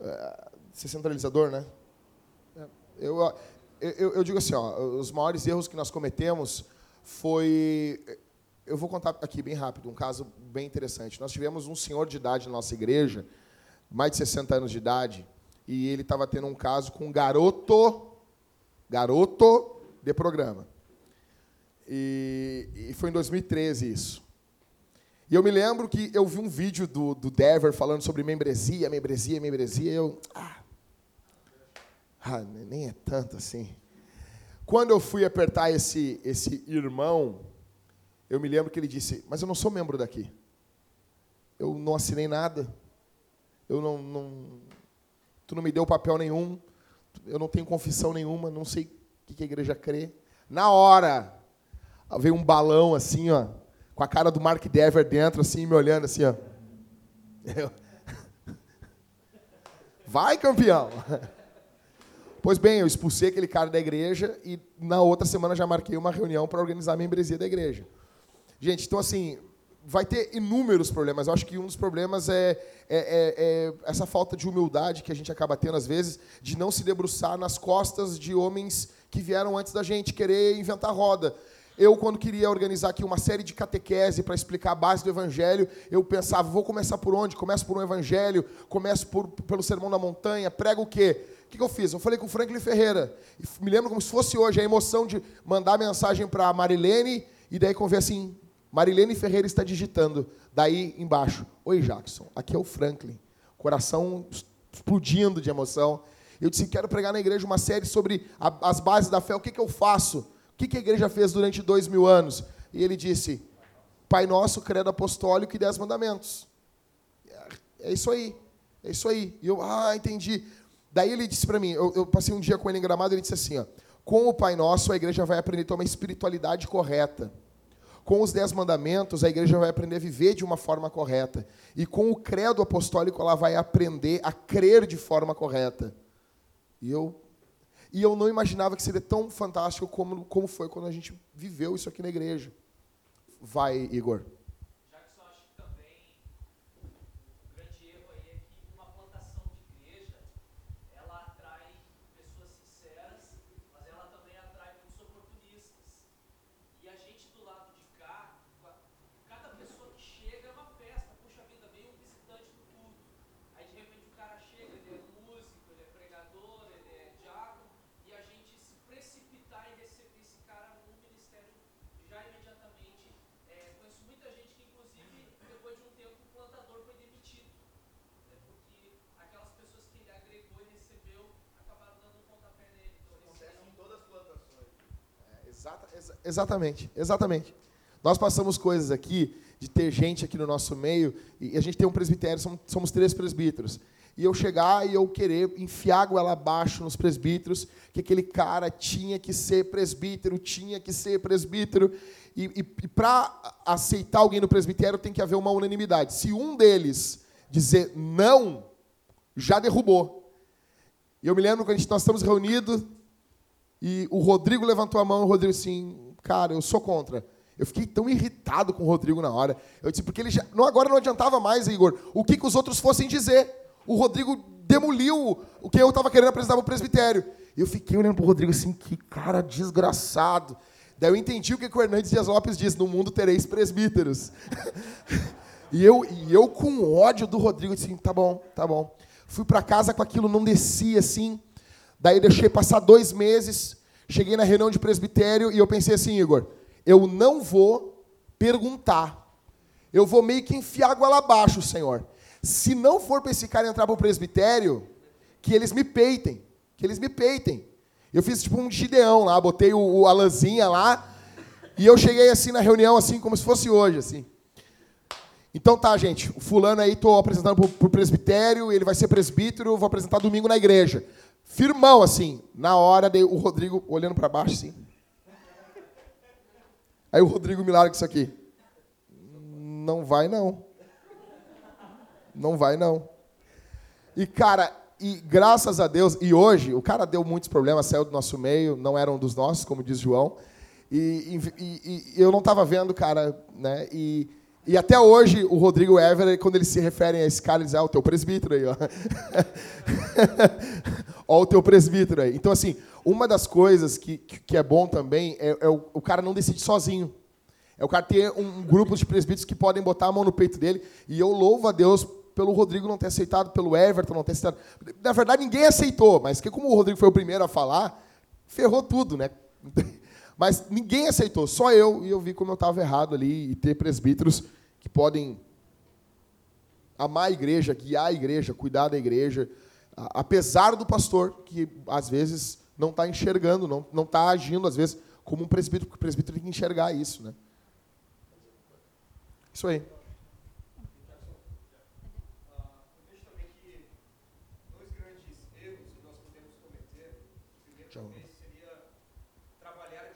É, ser centralizador, né? É, eu, eu, eu digo assim, ó, os maiores erros que nós cometemos foi eu vou contar aqui bem rápido um caso bem interessante. Nós tivemos um senhor de idade na nossa igreja, mais de 60 anos de idade, e ele estava tendo um caso com um garoto, garoto de programa. E, e, foi em 2013 isso. E eu me lembro que eu vi um vídeo do, do Dever falando sobre membresia, membresia, membresia, e eu. Ah, ah, nem é tanto assim. Quando eu fui apertar esse, esse irmão, eu me lembro que ele disse: Mas eu não sou membro daqui. Eu não assinei nada. Eu não, não. Tu não me deu papel nenhum. Eu não tenho confissão nenhuma. Não sei o que a igreja crê. Na hora, veio um balão assim, ó, com a cara do Mark Dever dentro, assim, me olhando assim, ó. Eu... Vai, campeão! Pois bem, eu expulsei aquele cara da igreja e na outra semana já marquei uma reunião para organizar a membresia da igreja. Gente, então assim, vai ter inúmeros problemas. Eu acho que um dos problemas é, é, é, é, essa falta de humildade que a gente acaba tendo às vezes, de não se debruçar nas costas de homens que vieram antes da gente, querer inventar roda. Eu, quando queria organizar aqui uma série de catequese para explicar a base do Evangelho, eu pensava, vou começar por onde? Começo por um Evangelho, começo por, pelo Sermão da Montanha, prego o quê? O que, que eu fiz? Eu falei com o Franklin Ferreira. Me lembro como se fosse hoje a emoção de mandar mensagem para a Marilene e daí conver assim, Marilene Ferreira está digitando. Daí embaixo, oi Jackson, aqui é o Franklin. Coração explodindo de emoção. Eu disse, quero pregar na igreja uma série sobre a, as bases da fé. O que, que eu faço? Que, que a igreja fez durante dois mil anos? E ele disse, Pai Nosso, Credo Apostólico e Dez Mandamentos. É, é isso aí. É isso aí. E eu, ah, entendi. Daí ele disse para mim, eu, eu, passei um dia com ele em Gramado, ele disse assim, ó, com o Pai Nosso a igreja vai aprender a ter uma espiritualidade correta. Com os dez mandamentos, a igreja vai aprender a viver de uma forma correta. E com o credo apostólico, ela vai aprender a crer de forma correta. E eu, e eu não imaginava que seria tão fantástico como, como foi quando a gente viveu isso aqui na igreja. Vai, Igor. Exatamente, exatamente. Nós passamos coisas aqui de ter gente aqui no nosso meio, e a gente tem um presbitério, somos, somos três presbíteros. E eu chegar e eu querer enfiar a goela abaixo nos presbíteros, que aquele cara tinha que ser presbítero, tinha que ser presbítero. E, e, e para aceitar alguém no presbitério tem que haver uma unanimidade. Se um deles dizer não, já derrubou. E eu me lembro quando nós estamos reunidos, e o Rodrigo levantou a mão, o Rodrigo assim, cara, eu sou contra. Eu fiquei tão irritado com o Rodrigo na hora. Eu disse, porque ele já. Não, agora não adiantava mais, Igor, o que, que os outros fossem dizer. O Rodrigo demoliu o que eu estava querendo apresentar para o presbitério. Eu fiquei olhando para o Rodrigo assim, que cara desgraçado. Daí eu entendi o que, que o Hernandes Dias Lopes diz: no mundo tereis presbíteros. e, eu, e eu, com ódio do Rodrigo, disse: tá bom, tá bom. Fui para casa com aquilo, não descia assim. Daí deixei passar dois meses, cheguei na reunião de presbitério e eu pensei assim, Igor, eu não vou perguntar. Eu vou meio que enfiar água lá abaixo, Senhor. Se não for para esse cara entrar para o presbitério, que eles me peitem. Que eles me peitem. Eu fiz tipo um gideão lá, botei o, o Alanzinha lá, e eu cheguei assim na reunião, assim, como se fosse hoje, assim. Então tá, gente, o fulano aí, estou apresentando para o presbitério, ele vai ser presbítero, vou apresentar domingo na igreja. Firmão, assim. Na hora, o Rodrigo olhando para baixo, assim. Aí o Rodrigo me larga isso aqui. Não vai, não. Não vai, não. E, cara, e graças a Deus, e hoje, o cara deu muitos problemas, saiu do nosso meio, não era um dos nossos, como diz João. E, e, e eu não estava vendo, cara, né? E, e até hoje, o Rodrigo Ever, quando eles se referem a esse cara, eles dizem, ah, o teu presbítero aí, ó. ó o teu presbítero aí. Então, assim, uma das coisas que, que é bom também é, é o, o cara não decide sozinho. É o cara ter um grupo de presbíteros que podem botar a mão no peito dele. E eu louvo a Deus pelo Rodrigo não ter aceitado, pelo Everton não ter aceitado. Na verdade, ninguém aceitou, mas que como o Rodrigo foi o primeiro a falar, ferrou tudo, né? Mas ninguém aceitou, só eu, e eu vi como eu estava errado ali, e ter presbíteros que podem amar a igreja, guiar a igreja, cuidar da igreja, apesar do pastor, que às vezes não está enxergando, não está agindo, às vezes, como um presbítero, porque o presbítero tem que enxergar isso. Né? Isso aí. É. Eu acho que o plantador, quando ele começa, ele quer fazer tudo. De lavar o banheiro,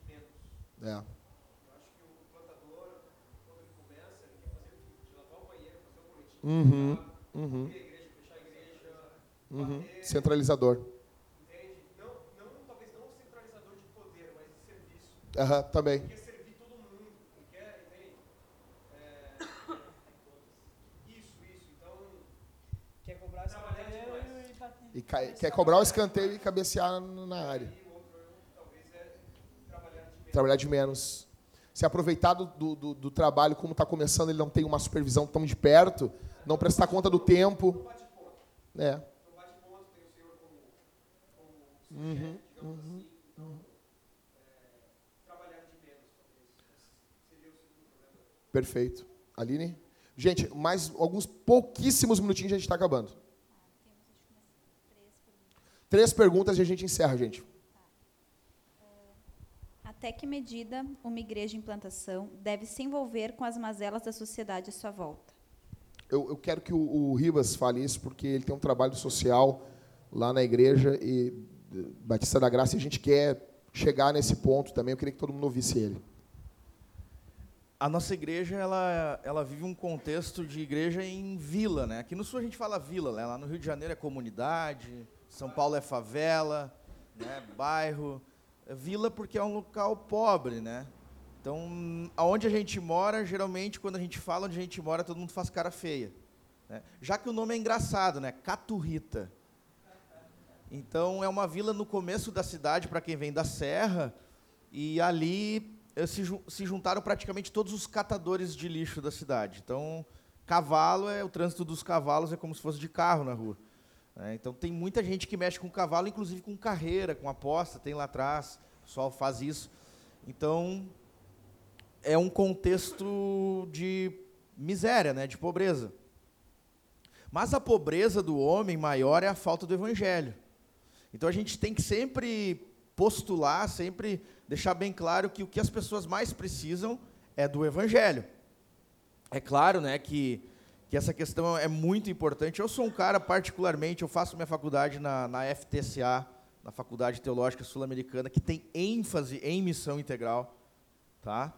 fazer o coletivo, uhum, uhum. a igreja, fechar a igreja, uhum. Centralizador. Entende? Não, não, talvez não centralizador de poder, mas de serviço. Aham, também. Ele quer servir todo mundo. Ele quer, entende? É, isso, isso. Então, quer cobrar escanteio e, e quer cobrar o escanteio e cabecear na área trabalhar de menos. Se aproveitar do, do, do trabalho, como está começando, ele não tem uma supervisão tão de perto, não prestar conta do tempo. É. Uhum, uhum, uhum. Perfeito. Aline? Gente, mais alguns pouquíssimos minutinhos e a gente está acabando. Três perguntas e a gente encerra, gente. Até que medida uma igreja em plantação deve se envolver com as mazelas da sociedade à sua volta? Eu, eu quero que o, o, Ribas fale isso, porque ele tem um trabalho social lá na igreja e Batista da Graça, e a gente quer chegar nesse ponto também. Eu queria que todo mundo ouvisse ele. A nossa igreja ela, ela vive um contexto de igreja em vila. Né? Aqui no Sul a gente fala vila, né? lá no Rio de Janeiro é comunidade, São Paulo é favela, né? bairro vila porque é um local pobre, né? Então, aonde a gente mora, geralmente, quando a gente fala onde a gente mora, todo mundo faz cara feia. Né? Já que o nome é engraçado, né? Caturrita. Então, é uma vila no começo da cidade, para quem vem da serra, e ali eh, se, se juntaram praticamente todos os catadores de lixo da cidade. Então, cavalo, é o trânsito dos cavalos é como se fosse de carro na rua. É, então tem muita gente que mexe com cavalo, inclusive com carreira, com aposta, tem lá atrás, o pessoal faz isso. Então é um contexto de miséria, né, de pobreza. Mas a pobreza do homem maior é a falta do evangelho. Então a gente tem que sempre postular, sempre deixar bem claro que o que as pessoas mais precisam é do evangelho. É claro, né, que que essa questão é muito importante. Eu sou um cara, particularmente, eu faço minha faculdade na, na FTCA, na Faculdade Teológica Sul-Americana, que tem ênfase em missão integral. Tá?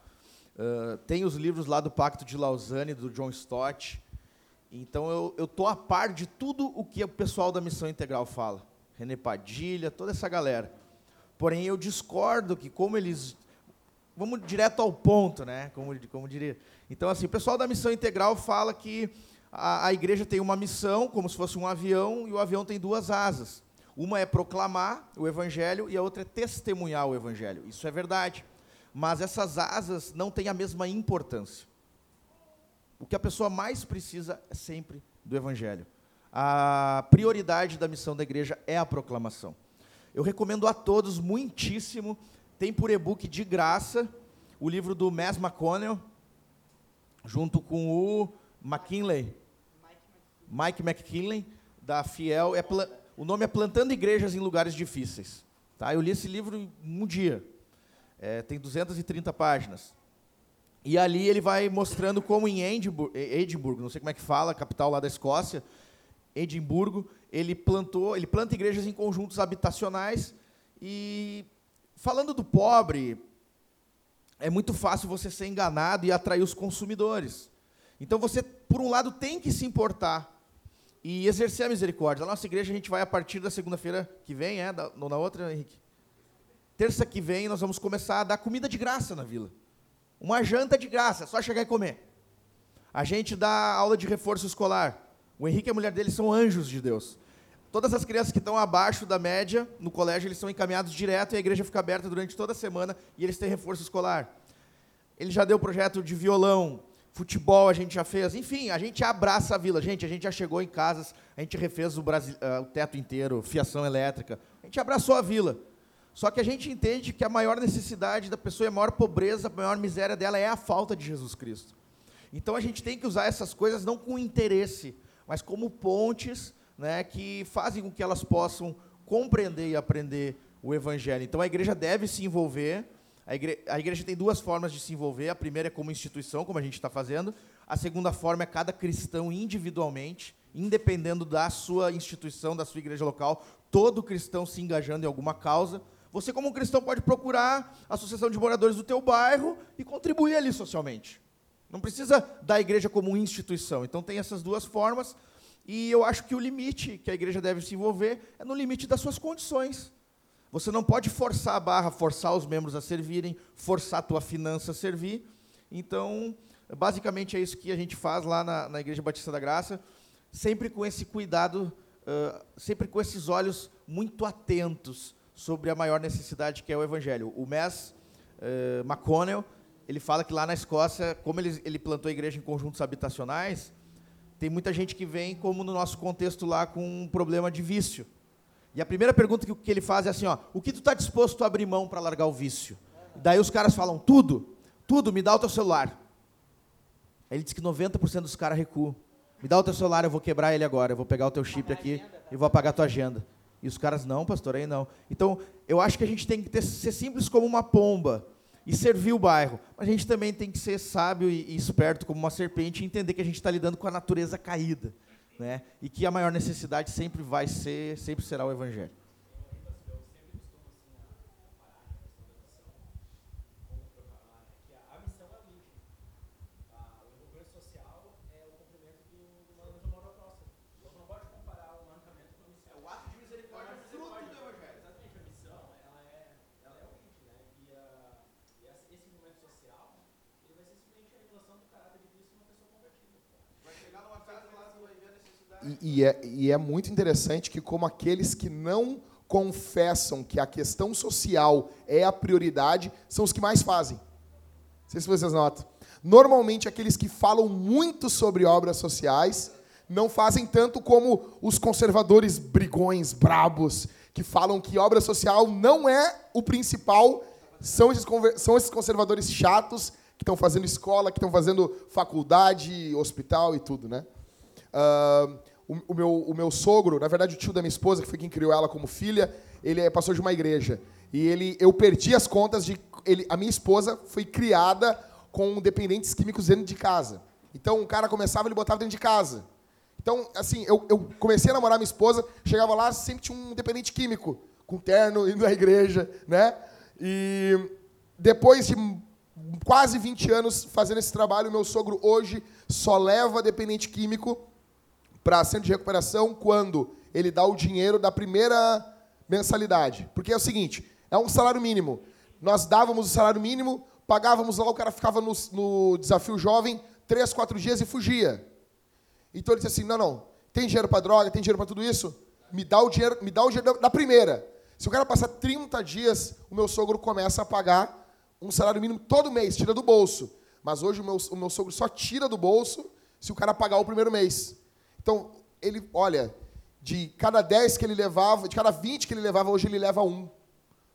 Uh, tem os livros lá do Pacto de Lausanne, do John Stott. Então, eu estou a par de tudo o que o pessoal da missão integral fala. René Padilha, toda essa galera. Porém, eu discordo que, como eles vamos direto ao ponto, né? Como, como diria. Então, assim, o pessoal da missão integral fala que a, a igreja tem uma missão, como se fosse um avião, e o avião tem duas asas. Uma é proclamar o evangelho e a outra é testemunhar o evangelho. Isso é verdade. Mas essas asas não têm a mesma importância. O que a pessoa mais precisa é sempre do evangelho. A prioridade da missão da igreja é a proclamação. Eu recomendo a todos muitíssimo tem por e-book de graça o livro do Mass McConnell, junto com o McKinley, Mike McKinley, da Fiel. É o nome é Plantando Igrejas em Lugares Difíceis. Tá? Eu li esse livro em um dia. É, tem 230 páginas. E ali ele vai mostrando como em Edimburgo, não sei como é que fala, capital lá da Escócia, Edimburgo, ele plantou, ele planta igrejas em conjuntos habitacionais e falando do pobre, é muito fácil você ser enganado e atrair os consumidores. Então você, por um lado, tem que se importar e exercer a misericórdia. A nossa igreja a gente vai a partir da segunda-feira que vem, é, da, na outra, Henrique. Terça que vem nós vamos começar a dar comida de graça na vila. Uma janta de graça, é só chegar e comer. A gente dá aula de reforço escolar. O Henrique e a mulher dele são anjos de Deus. Todas as crianças que estão abaixo da média no colégio, eles são encaminhados direto e a igreja fica aberta durante toda a semana e eles têm reforço escolar. Ele já deu projeto de violão, futebol a gente já fez, enfim, a gente abraça a vila. Gente, a gente já chegou em casas, a gente refez o, Brasil, uh, o teto inteiro, fiação elétrica. A gente abraçou a vila. Só que a gente entende que a maior necessidade da pessoa, a maior pobreza, a maior miséria dela é a falta de Jesus Cristo. Então a gente tem que usar essas coisas não com interesse, mas como pontes né, que fazem com que elas possam compreender e aprender o Evangelho. Então a igreja deve se envolver. A igreja, a igreja tem duas formas de se envolver. A primeira é como instituição, como a gente está fazendo. A segunda forma é cada cristão individualmente, independendo da sua instituição, da sua igreja local, todo cristão se engajando em alguma causa. Você, como cristão, pode procurar a associação de moradores do teu bairro e contribuir ali socialmente. Não precisa da igreja como instituição. Então tem essas duas formas. E eu acho que o limite que a igreja deve se envolver é no limite das suas condições. Você não pode forçar a barra, forçar os membros a servirem, forçar a tua finança a servir. Então, basicamente é isso que a gente faz lá na, na Igreja Batista da Graça, sempre com esse cuidado, uh, sempre com esses olhos muito atentos sobre a maior necessidade que é o Evangelho. O Mess uh, McConnell, ele fala que lá na Escócia, como ele, ele plantou a igreja em conjuntos habitacionais, tem muita gente que vem, como no nosso contexto lá, com um problema de vício. E a primeira pergunta que, ele faz é assim, ó, o que tu está disposto a abrir mão para largar o vício? Daí os caras falam, tudo, tudo, me dá o teu celular. Aí ele diz que 90% dos caras recuam. Me dá o teu celular, eu vou quebrar ele agora, eu vou pegar o teu chip aqui e vou apagar a tua agenda. E os caras, não, pastor, aí não. Então, eu acho que a gente tem que ter, ser simples como uma pomba e servir o bairro. Mas a gente também tem que ser sábio e, esperto como uma serpente e entender que a gente está lidando com a natureza caída. Né? E que a maior necessidade sempre vai ser, sempre será o Evangelho. E, é, e é muito interessante que, como aqueles que não confessam que a questão social é a prioridade, são os que mais fazem. Não sei se vocês notam. Normalmente, aqueles que falam muito sobre obras sociais não fazem tanto como os conservadores brigões, brabos, que falam que obra social não é o principal, são esses, são esses conservadores chatos que estão fazendo escola, que estão fazendo faculdade, hospital e tudo, né? Uh, o, o, meu, o meu sogro, na verdade o tio da minha esposa, que foi quem criou ela como filha, ele é pastor de uma igreja. E ele, eu perdi as contas de. Ele, a minha esposa foi criada com dependentes químicos dentro de casa. Então o cara começava, ele botava dentro de casa. Então, assim, eu, eu comecei a namorar minha esposa, chegava lá, sempre tinha um dependente químico, com terno, indo à igreja, né? E depois de quase 20 anos fazendo esse trabalho, meu sogro hoje só leva dependente químico para centro de recuperação quando ele dá o dinheiro da primeira mensalidade. Porque é o seguinte, é um salário mínimo. Nós dávamos o salário mínimo, pagávamos lá, o cara ficava no, no desafio jovem três, quatro dias e fugia. Então ele disse assim, não, não, tem dinheiro para droga, tem dinheiro para tudo isso? Me dá o dinheiro, me dá o dinheiro da primeira. Se o cara passar 30 dias, o meu sogro começa a pagar um salário mínimo todo mês, tira do bolso. Mas hoje o meu, o meu sogro só tira do bolso se o cara pagar o primeiro mês. Então, ele, olha, de cada 10 que ele levava, de cada 20 que ele levava, hoje ele leva um.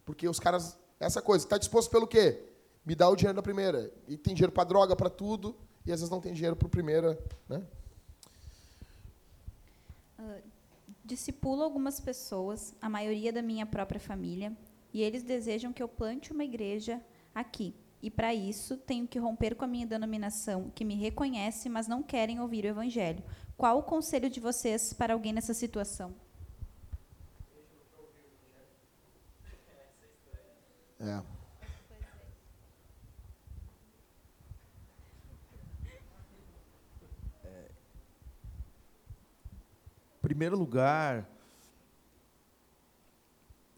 Porque os caras, essa coisa, está disposto pelo quê? Me dá o dinheiro da primeira. E tem dinheiro para droga, para tudo, e às vezes não tem dinheiro para a primeira. Né? Uh, discipulo algumas pessoas, a maioria da minha própria família, e eles desejam que eu plante uma igreja aqui. E para isso tenho que romper com a minha denominação, que me reconhece, mas não querem ouvir o evangelho qual o conselho de vocês para alguém nessa situação? É. primeiro lugar,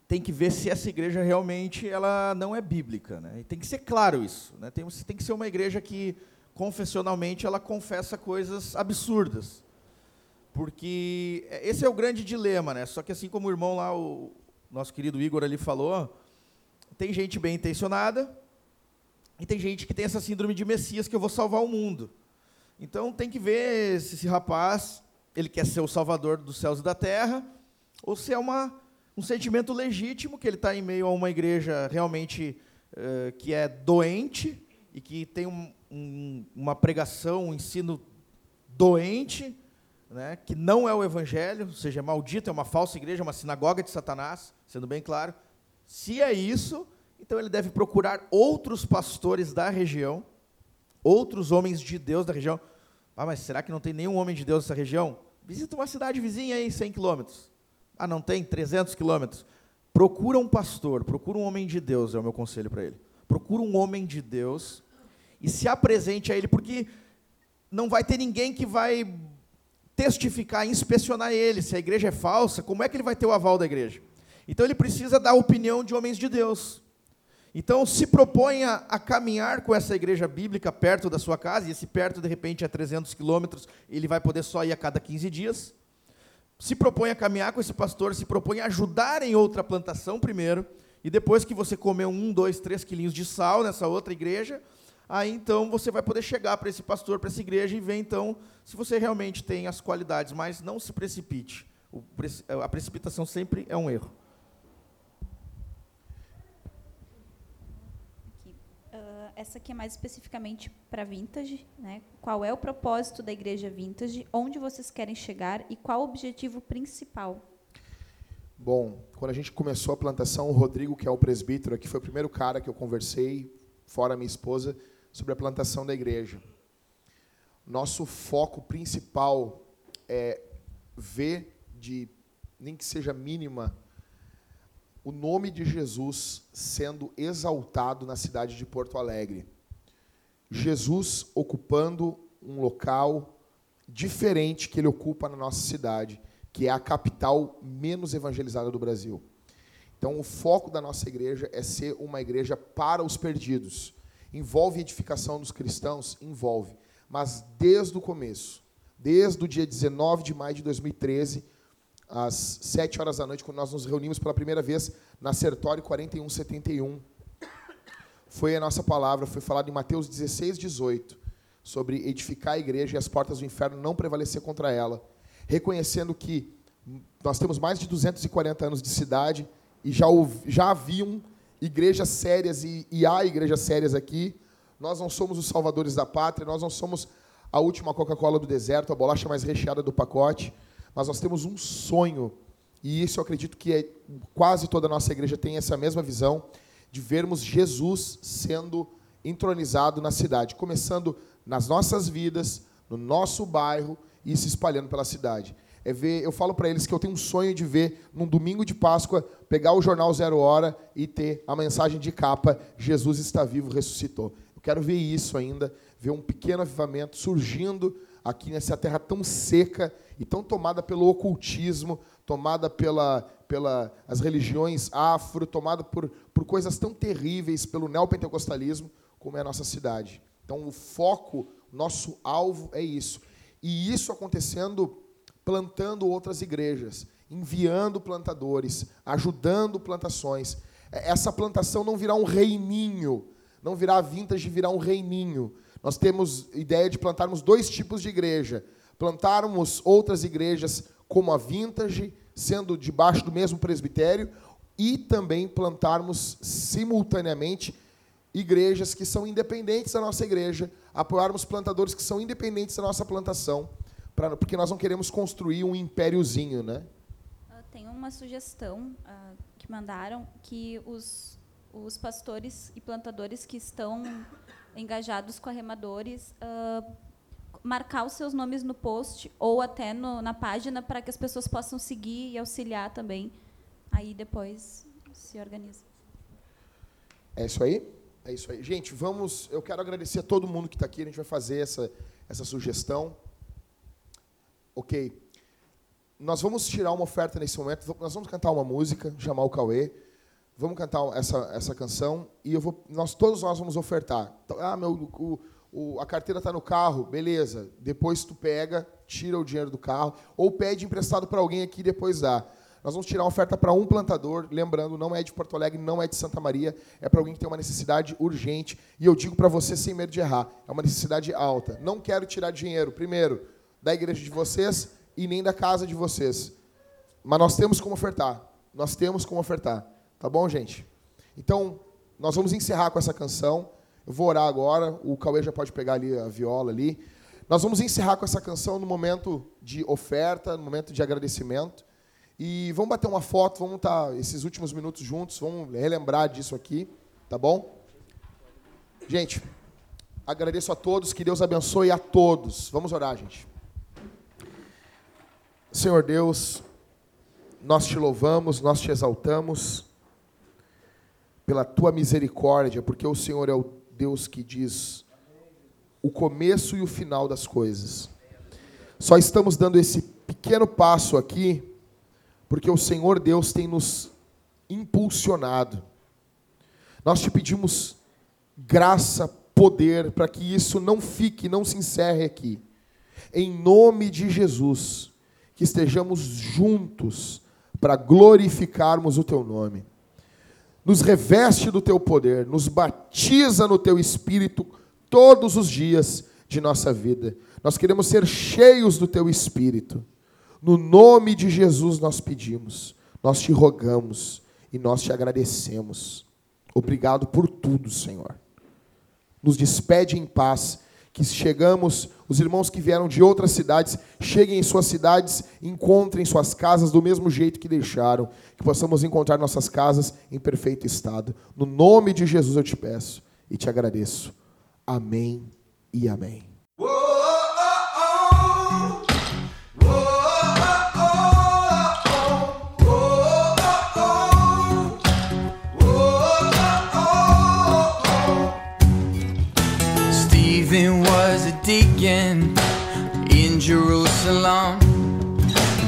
tem que ver se essa igreja realmente ela não é bíblica, né? E tem que ser claro isso, né? Tem, tem que ser uma igreja que confessionalmente ela confessa coisas absurdas, porque esse é o grande dilema, né? Só que assim como o irmão lá, o nosso querido Igor ali falou, tem gente bem intencionada e tem gente que tem essa síndrome de Messias que eu vou salvar o mundo. Então tem que ver se esse rapaz ele quer ser o salvador dos céus e da terra, ou se é uma, um sentimento legítimo que ele está em meio a uma igreja realmente uh, que é doente e que tem um, um, uma pregação, um ensino doente, né, que não é o evangelho, ou seja, é maldito, é uma falsa igreja, uma sinagoga de Satanás, sendo bem claro. Se é isso, então ele deve procurar outros pastores da região, outros homens de Deus da região, ah, mas será que não tem nenhum homem de Deus nessa região? Visita uma cidade vizinha aí, 100 quilômetros. Ah, não tem? 300 quilômetros. Procura um pastor, procura um homem de Deus, é o meu conselho para ele. Procura um homem de Deus e se apresente a ele, porque não vai ter ninguém que vai testificar, inspecionar ele. Se a igreja é falsa, como é que ele vai ter o aval da igreja? Então ele precisa dar a opinião de homens de Deus. Então, se proponha a caminhar com essa igreja bíblica perto da sua casa, e esse perto, de repente, é 300 quilômetros, ele vai poder só ir a cada 15 dias. Se propõe a caminhar com esse pastor, se propõe a ajudar em outra plantação primeiro, e depois que você comer um, dois, três quilinhos de sal nessa outra igreja, aí então você vai poder chegar para esse pastor, para essa igreja, e ver então se você realmente tem as qualidades, mas não se precipite. A precipitação sempre é um erro. essa aqui é mais especificamente para Vintage, né? Qual é o propósito da igreja Vintage? Onde vocês querem chegar e qual o objetivo principal? Bom, quando a gente começou a plantação, o Rodrigo, que é o presbítero aqui, foi o primeiro cara que eu conversei, fora minha esposa, sobre a plantação da igreja. Nosso foco principal é ver de nem que seja mínima o nome de Jesus sendo exaltado na cidade de Porto Alegre. Jesus ocupando um local diferente que ele ocupa na nossa cidade, que é a capital menos evangelizada do Brasil. Então, o foco da nossa igreja é ser uma igreja para os perdidos. Envolve edificação dos cristãos? Envolve. Mas desde o começo, desde o dia 19 de maio de 2013, às sete horas da noite, quando nós nos reunimos pela primeira vez na Sertório 4171. Foi a nossa palavra, foi falado em Mateus 16, 18, sobre edificar a igreja e as portas do inferno não prevalecer contra ela, reconhecendo que nós temos mais de 240 anos de cidade e já, já haviam igrejas sérias e, e há igrejas sérias aqui. Nós não somos os salvadores da pátria, nós não somos a última Coca-Cola do deserto, a bolacha mais recheada do pacote mas nós temos um sonho, e isso eu acredito que é, quase toda a nossa igreja tem essa mesma visão, de vermos Jesus sendo entronizado na cidade, começando nas nossas vidas, no nosso bairro e se espalhando pela cidade. É ver, eu falo para eles que eu tenho um sonho de ver num domingo de Páscoa pegar o jornal Zero Hora e ter a mensagem de capa Jesus está vivo, ressuscitou. Eu quero ver isso ainda, ver um pequeno avivamento surgindo aqui nessa terra tão seca e tão tomada pelo ocultismo, tomada pela, pela as religiões afro, tomada por, por coisas tão terríveis, pelo neopentecostalismo, como é a nossa cidade. Então, o foco, nosso alvo é isso. E isso acontecendo plantando outras igrejas, enviando plantadores, ajudando plantações. Essa plantação não virá um reininho, não virá vintage, virá um reininho. Nós temos ideia de plantarmos dois tipos de igreja. Plantarmos outras igrejas como a Vintage, sendo debaixo do mesmo presbitério, e também plantarmos simultaneamente igrejas que são independentes da nossa igreja, apoiarmos plantadores que são independentes da nossa plantação, pra, porque nós não queremos construir um impériozinho, né? Uh, tem uma sugestão uh, que mandaram que os, os pastores e plantadores que estão engajados com arremadores uh, marcar os seus nomes no post ou até no- na página para que as pessoas possam seguir e auxiliar também. Aí depois se organiza. É isso aí? É isso aí. Gente, vamos. Eu quero agradecer a todo mundo que está aqui. A gente vai fazer essa, essa sugestão. Ok. Nós vamos tirar uma oferta nesse momento. Nós vamos cantar uma música, chamar o Cauê. Vamos cantar essa, essa canção e eu vou, nós todos nós vamos ofertar. Ah, meu, o, o- a carteira está no carro, beleza. Depois tu pega, tira o dinheiro do carro ou pede emprestado para alguém aqui e depois dá. Nós vamos tirar uma oferta para um plantador, lembrando, não é de Porto Alegre, não é de Santa Maria, é para alguém que tem uma necessidade urgente. E eu digo para você sem medo de errar, é uma necessidade alta. Não quero tirar dinheiro, primeiro, da igreja de vocês e nem da casa de vocês. Mas nós temos como ofertar. Nós temos como ofertar. Tá bom, gente? Então, nós vamos encerrar com essa canção. Eu vou orar agora. O Cauê já pode pegar ali a viola ali. Nós vamos encerrar com essa canção no momento de oferta, no momento de agradecimento. E vamos bater uma foto, vamos estar esses últimos minutos juntos, vamos relembrar disso aqui, tá bom? Gente, agradeço a todos, que Deus abençoe a todos. Vamos orar, gente. Senhor Deus, nós te louvamos, nós te exaltamos pela tua misericórdia, porque o Senhor é o Deus que diz o começo e o final das coisas. Só estamos dando esse pequeno passo aqui porque o Senhor Deus tem nos impulsionado. Nós te pedimos graça, poder, para que isso não fique, não se encerre aqui. Em nome de Jesus, que estejamos juntos para glorificarmos o teu nome. Nos reveste do teu poder, nos batiza no teu espírito todos os dias de nossa vida. Nós queremos ser cheios do teu espírito. No nome de Jesus nós pedimos, nós te rogamos e nós te agradecemos. Obrigado por tudo, Senhor. Nos despede em paz, que chegamos, os irmãos que vieram de outras cidades, cheguem em suas cidades, encontrem suas casas do mesmo jeito que deixaram, que possamos encontrar nossas casas em perfeito estado. No nome de Jesus eu te peço e te agradeço. Amém e amém.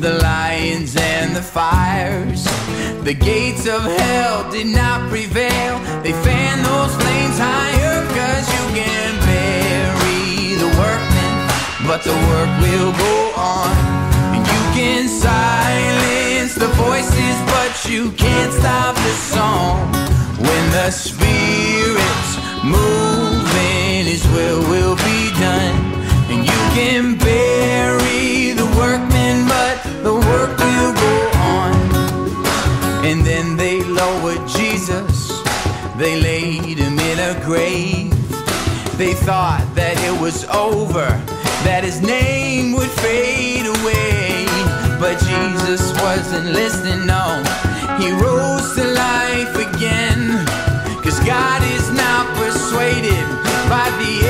the lions and the fires. The gates of hell did not prevail. They fan those flames higher, cause you can bury the workmen, but the work will go on. And you can silence the voices, but you can't stop the song. When the Spirit's moving, His will will be done. And you can bury the work will go on. And then they lowered Jesus, they laid him in a grave. They thought that it was over, that his name would fade away. But Jesus wasn't listening, no. He rose to life again. Cause God is not persuaded by the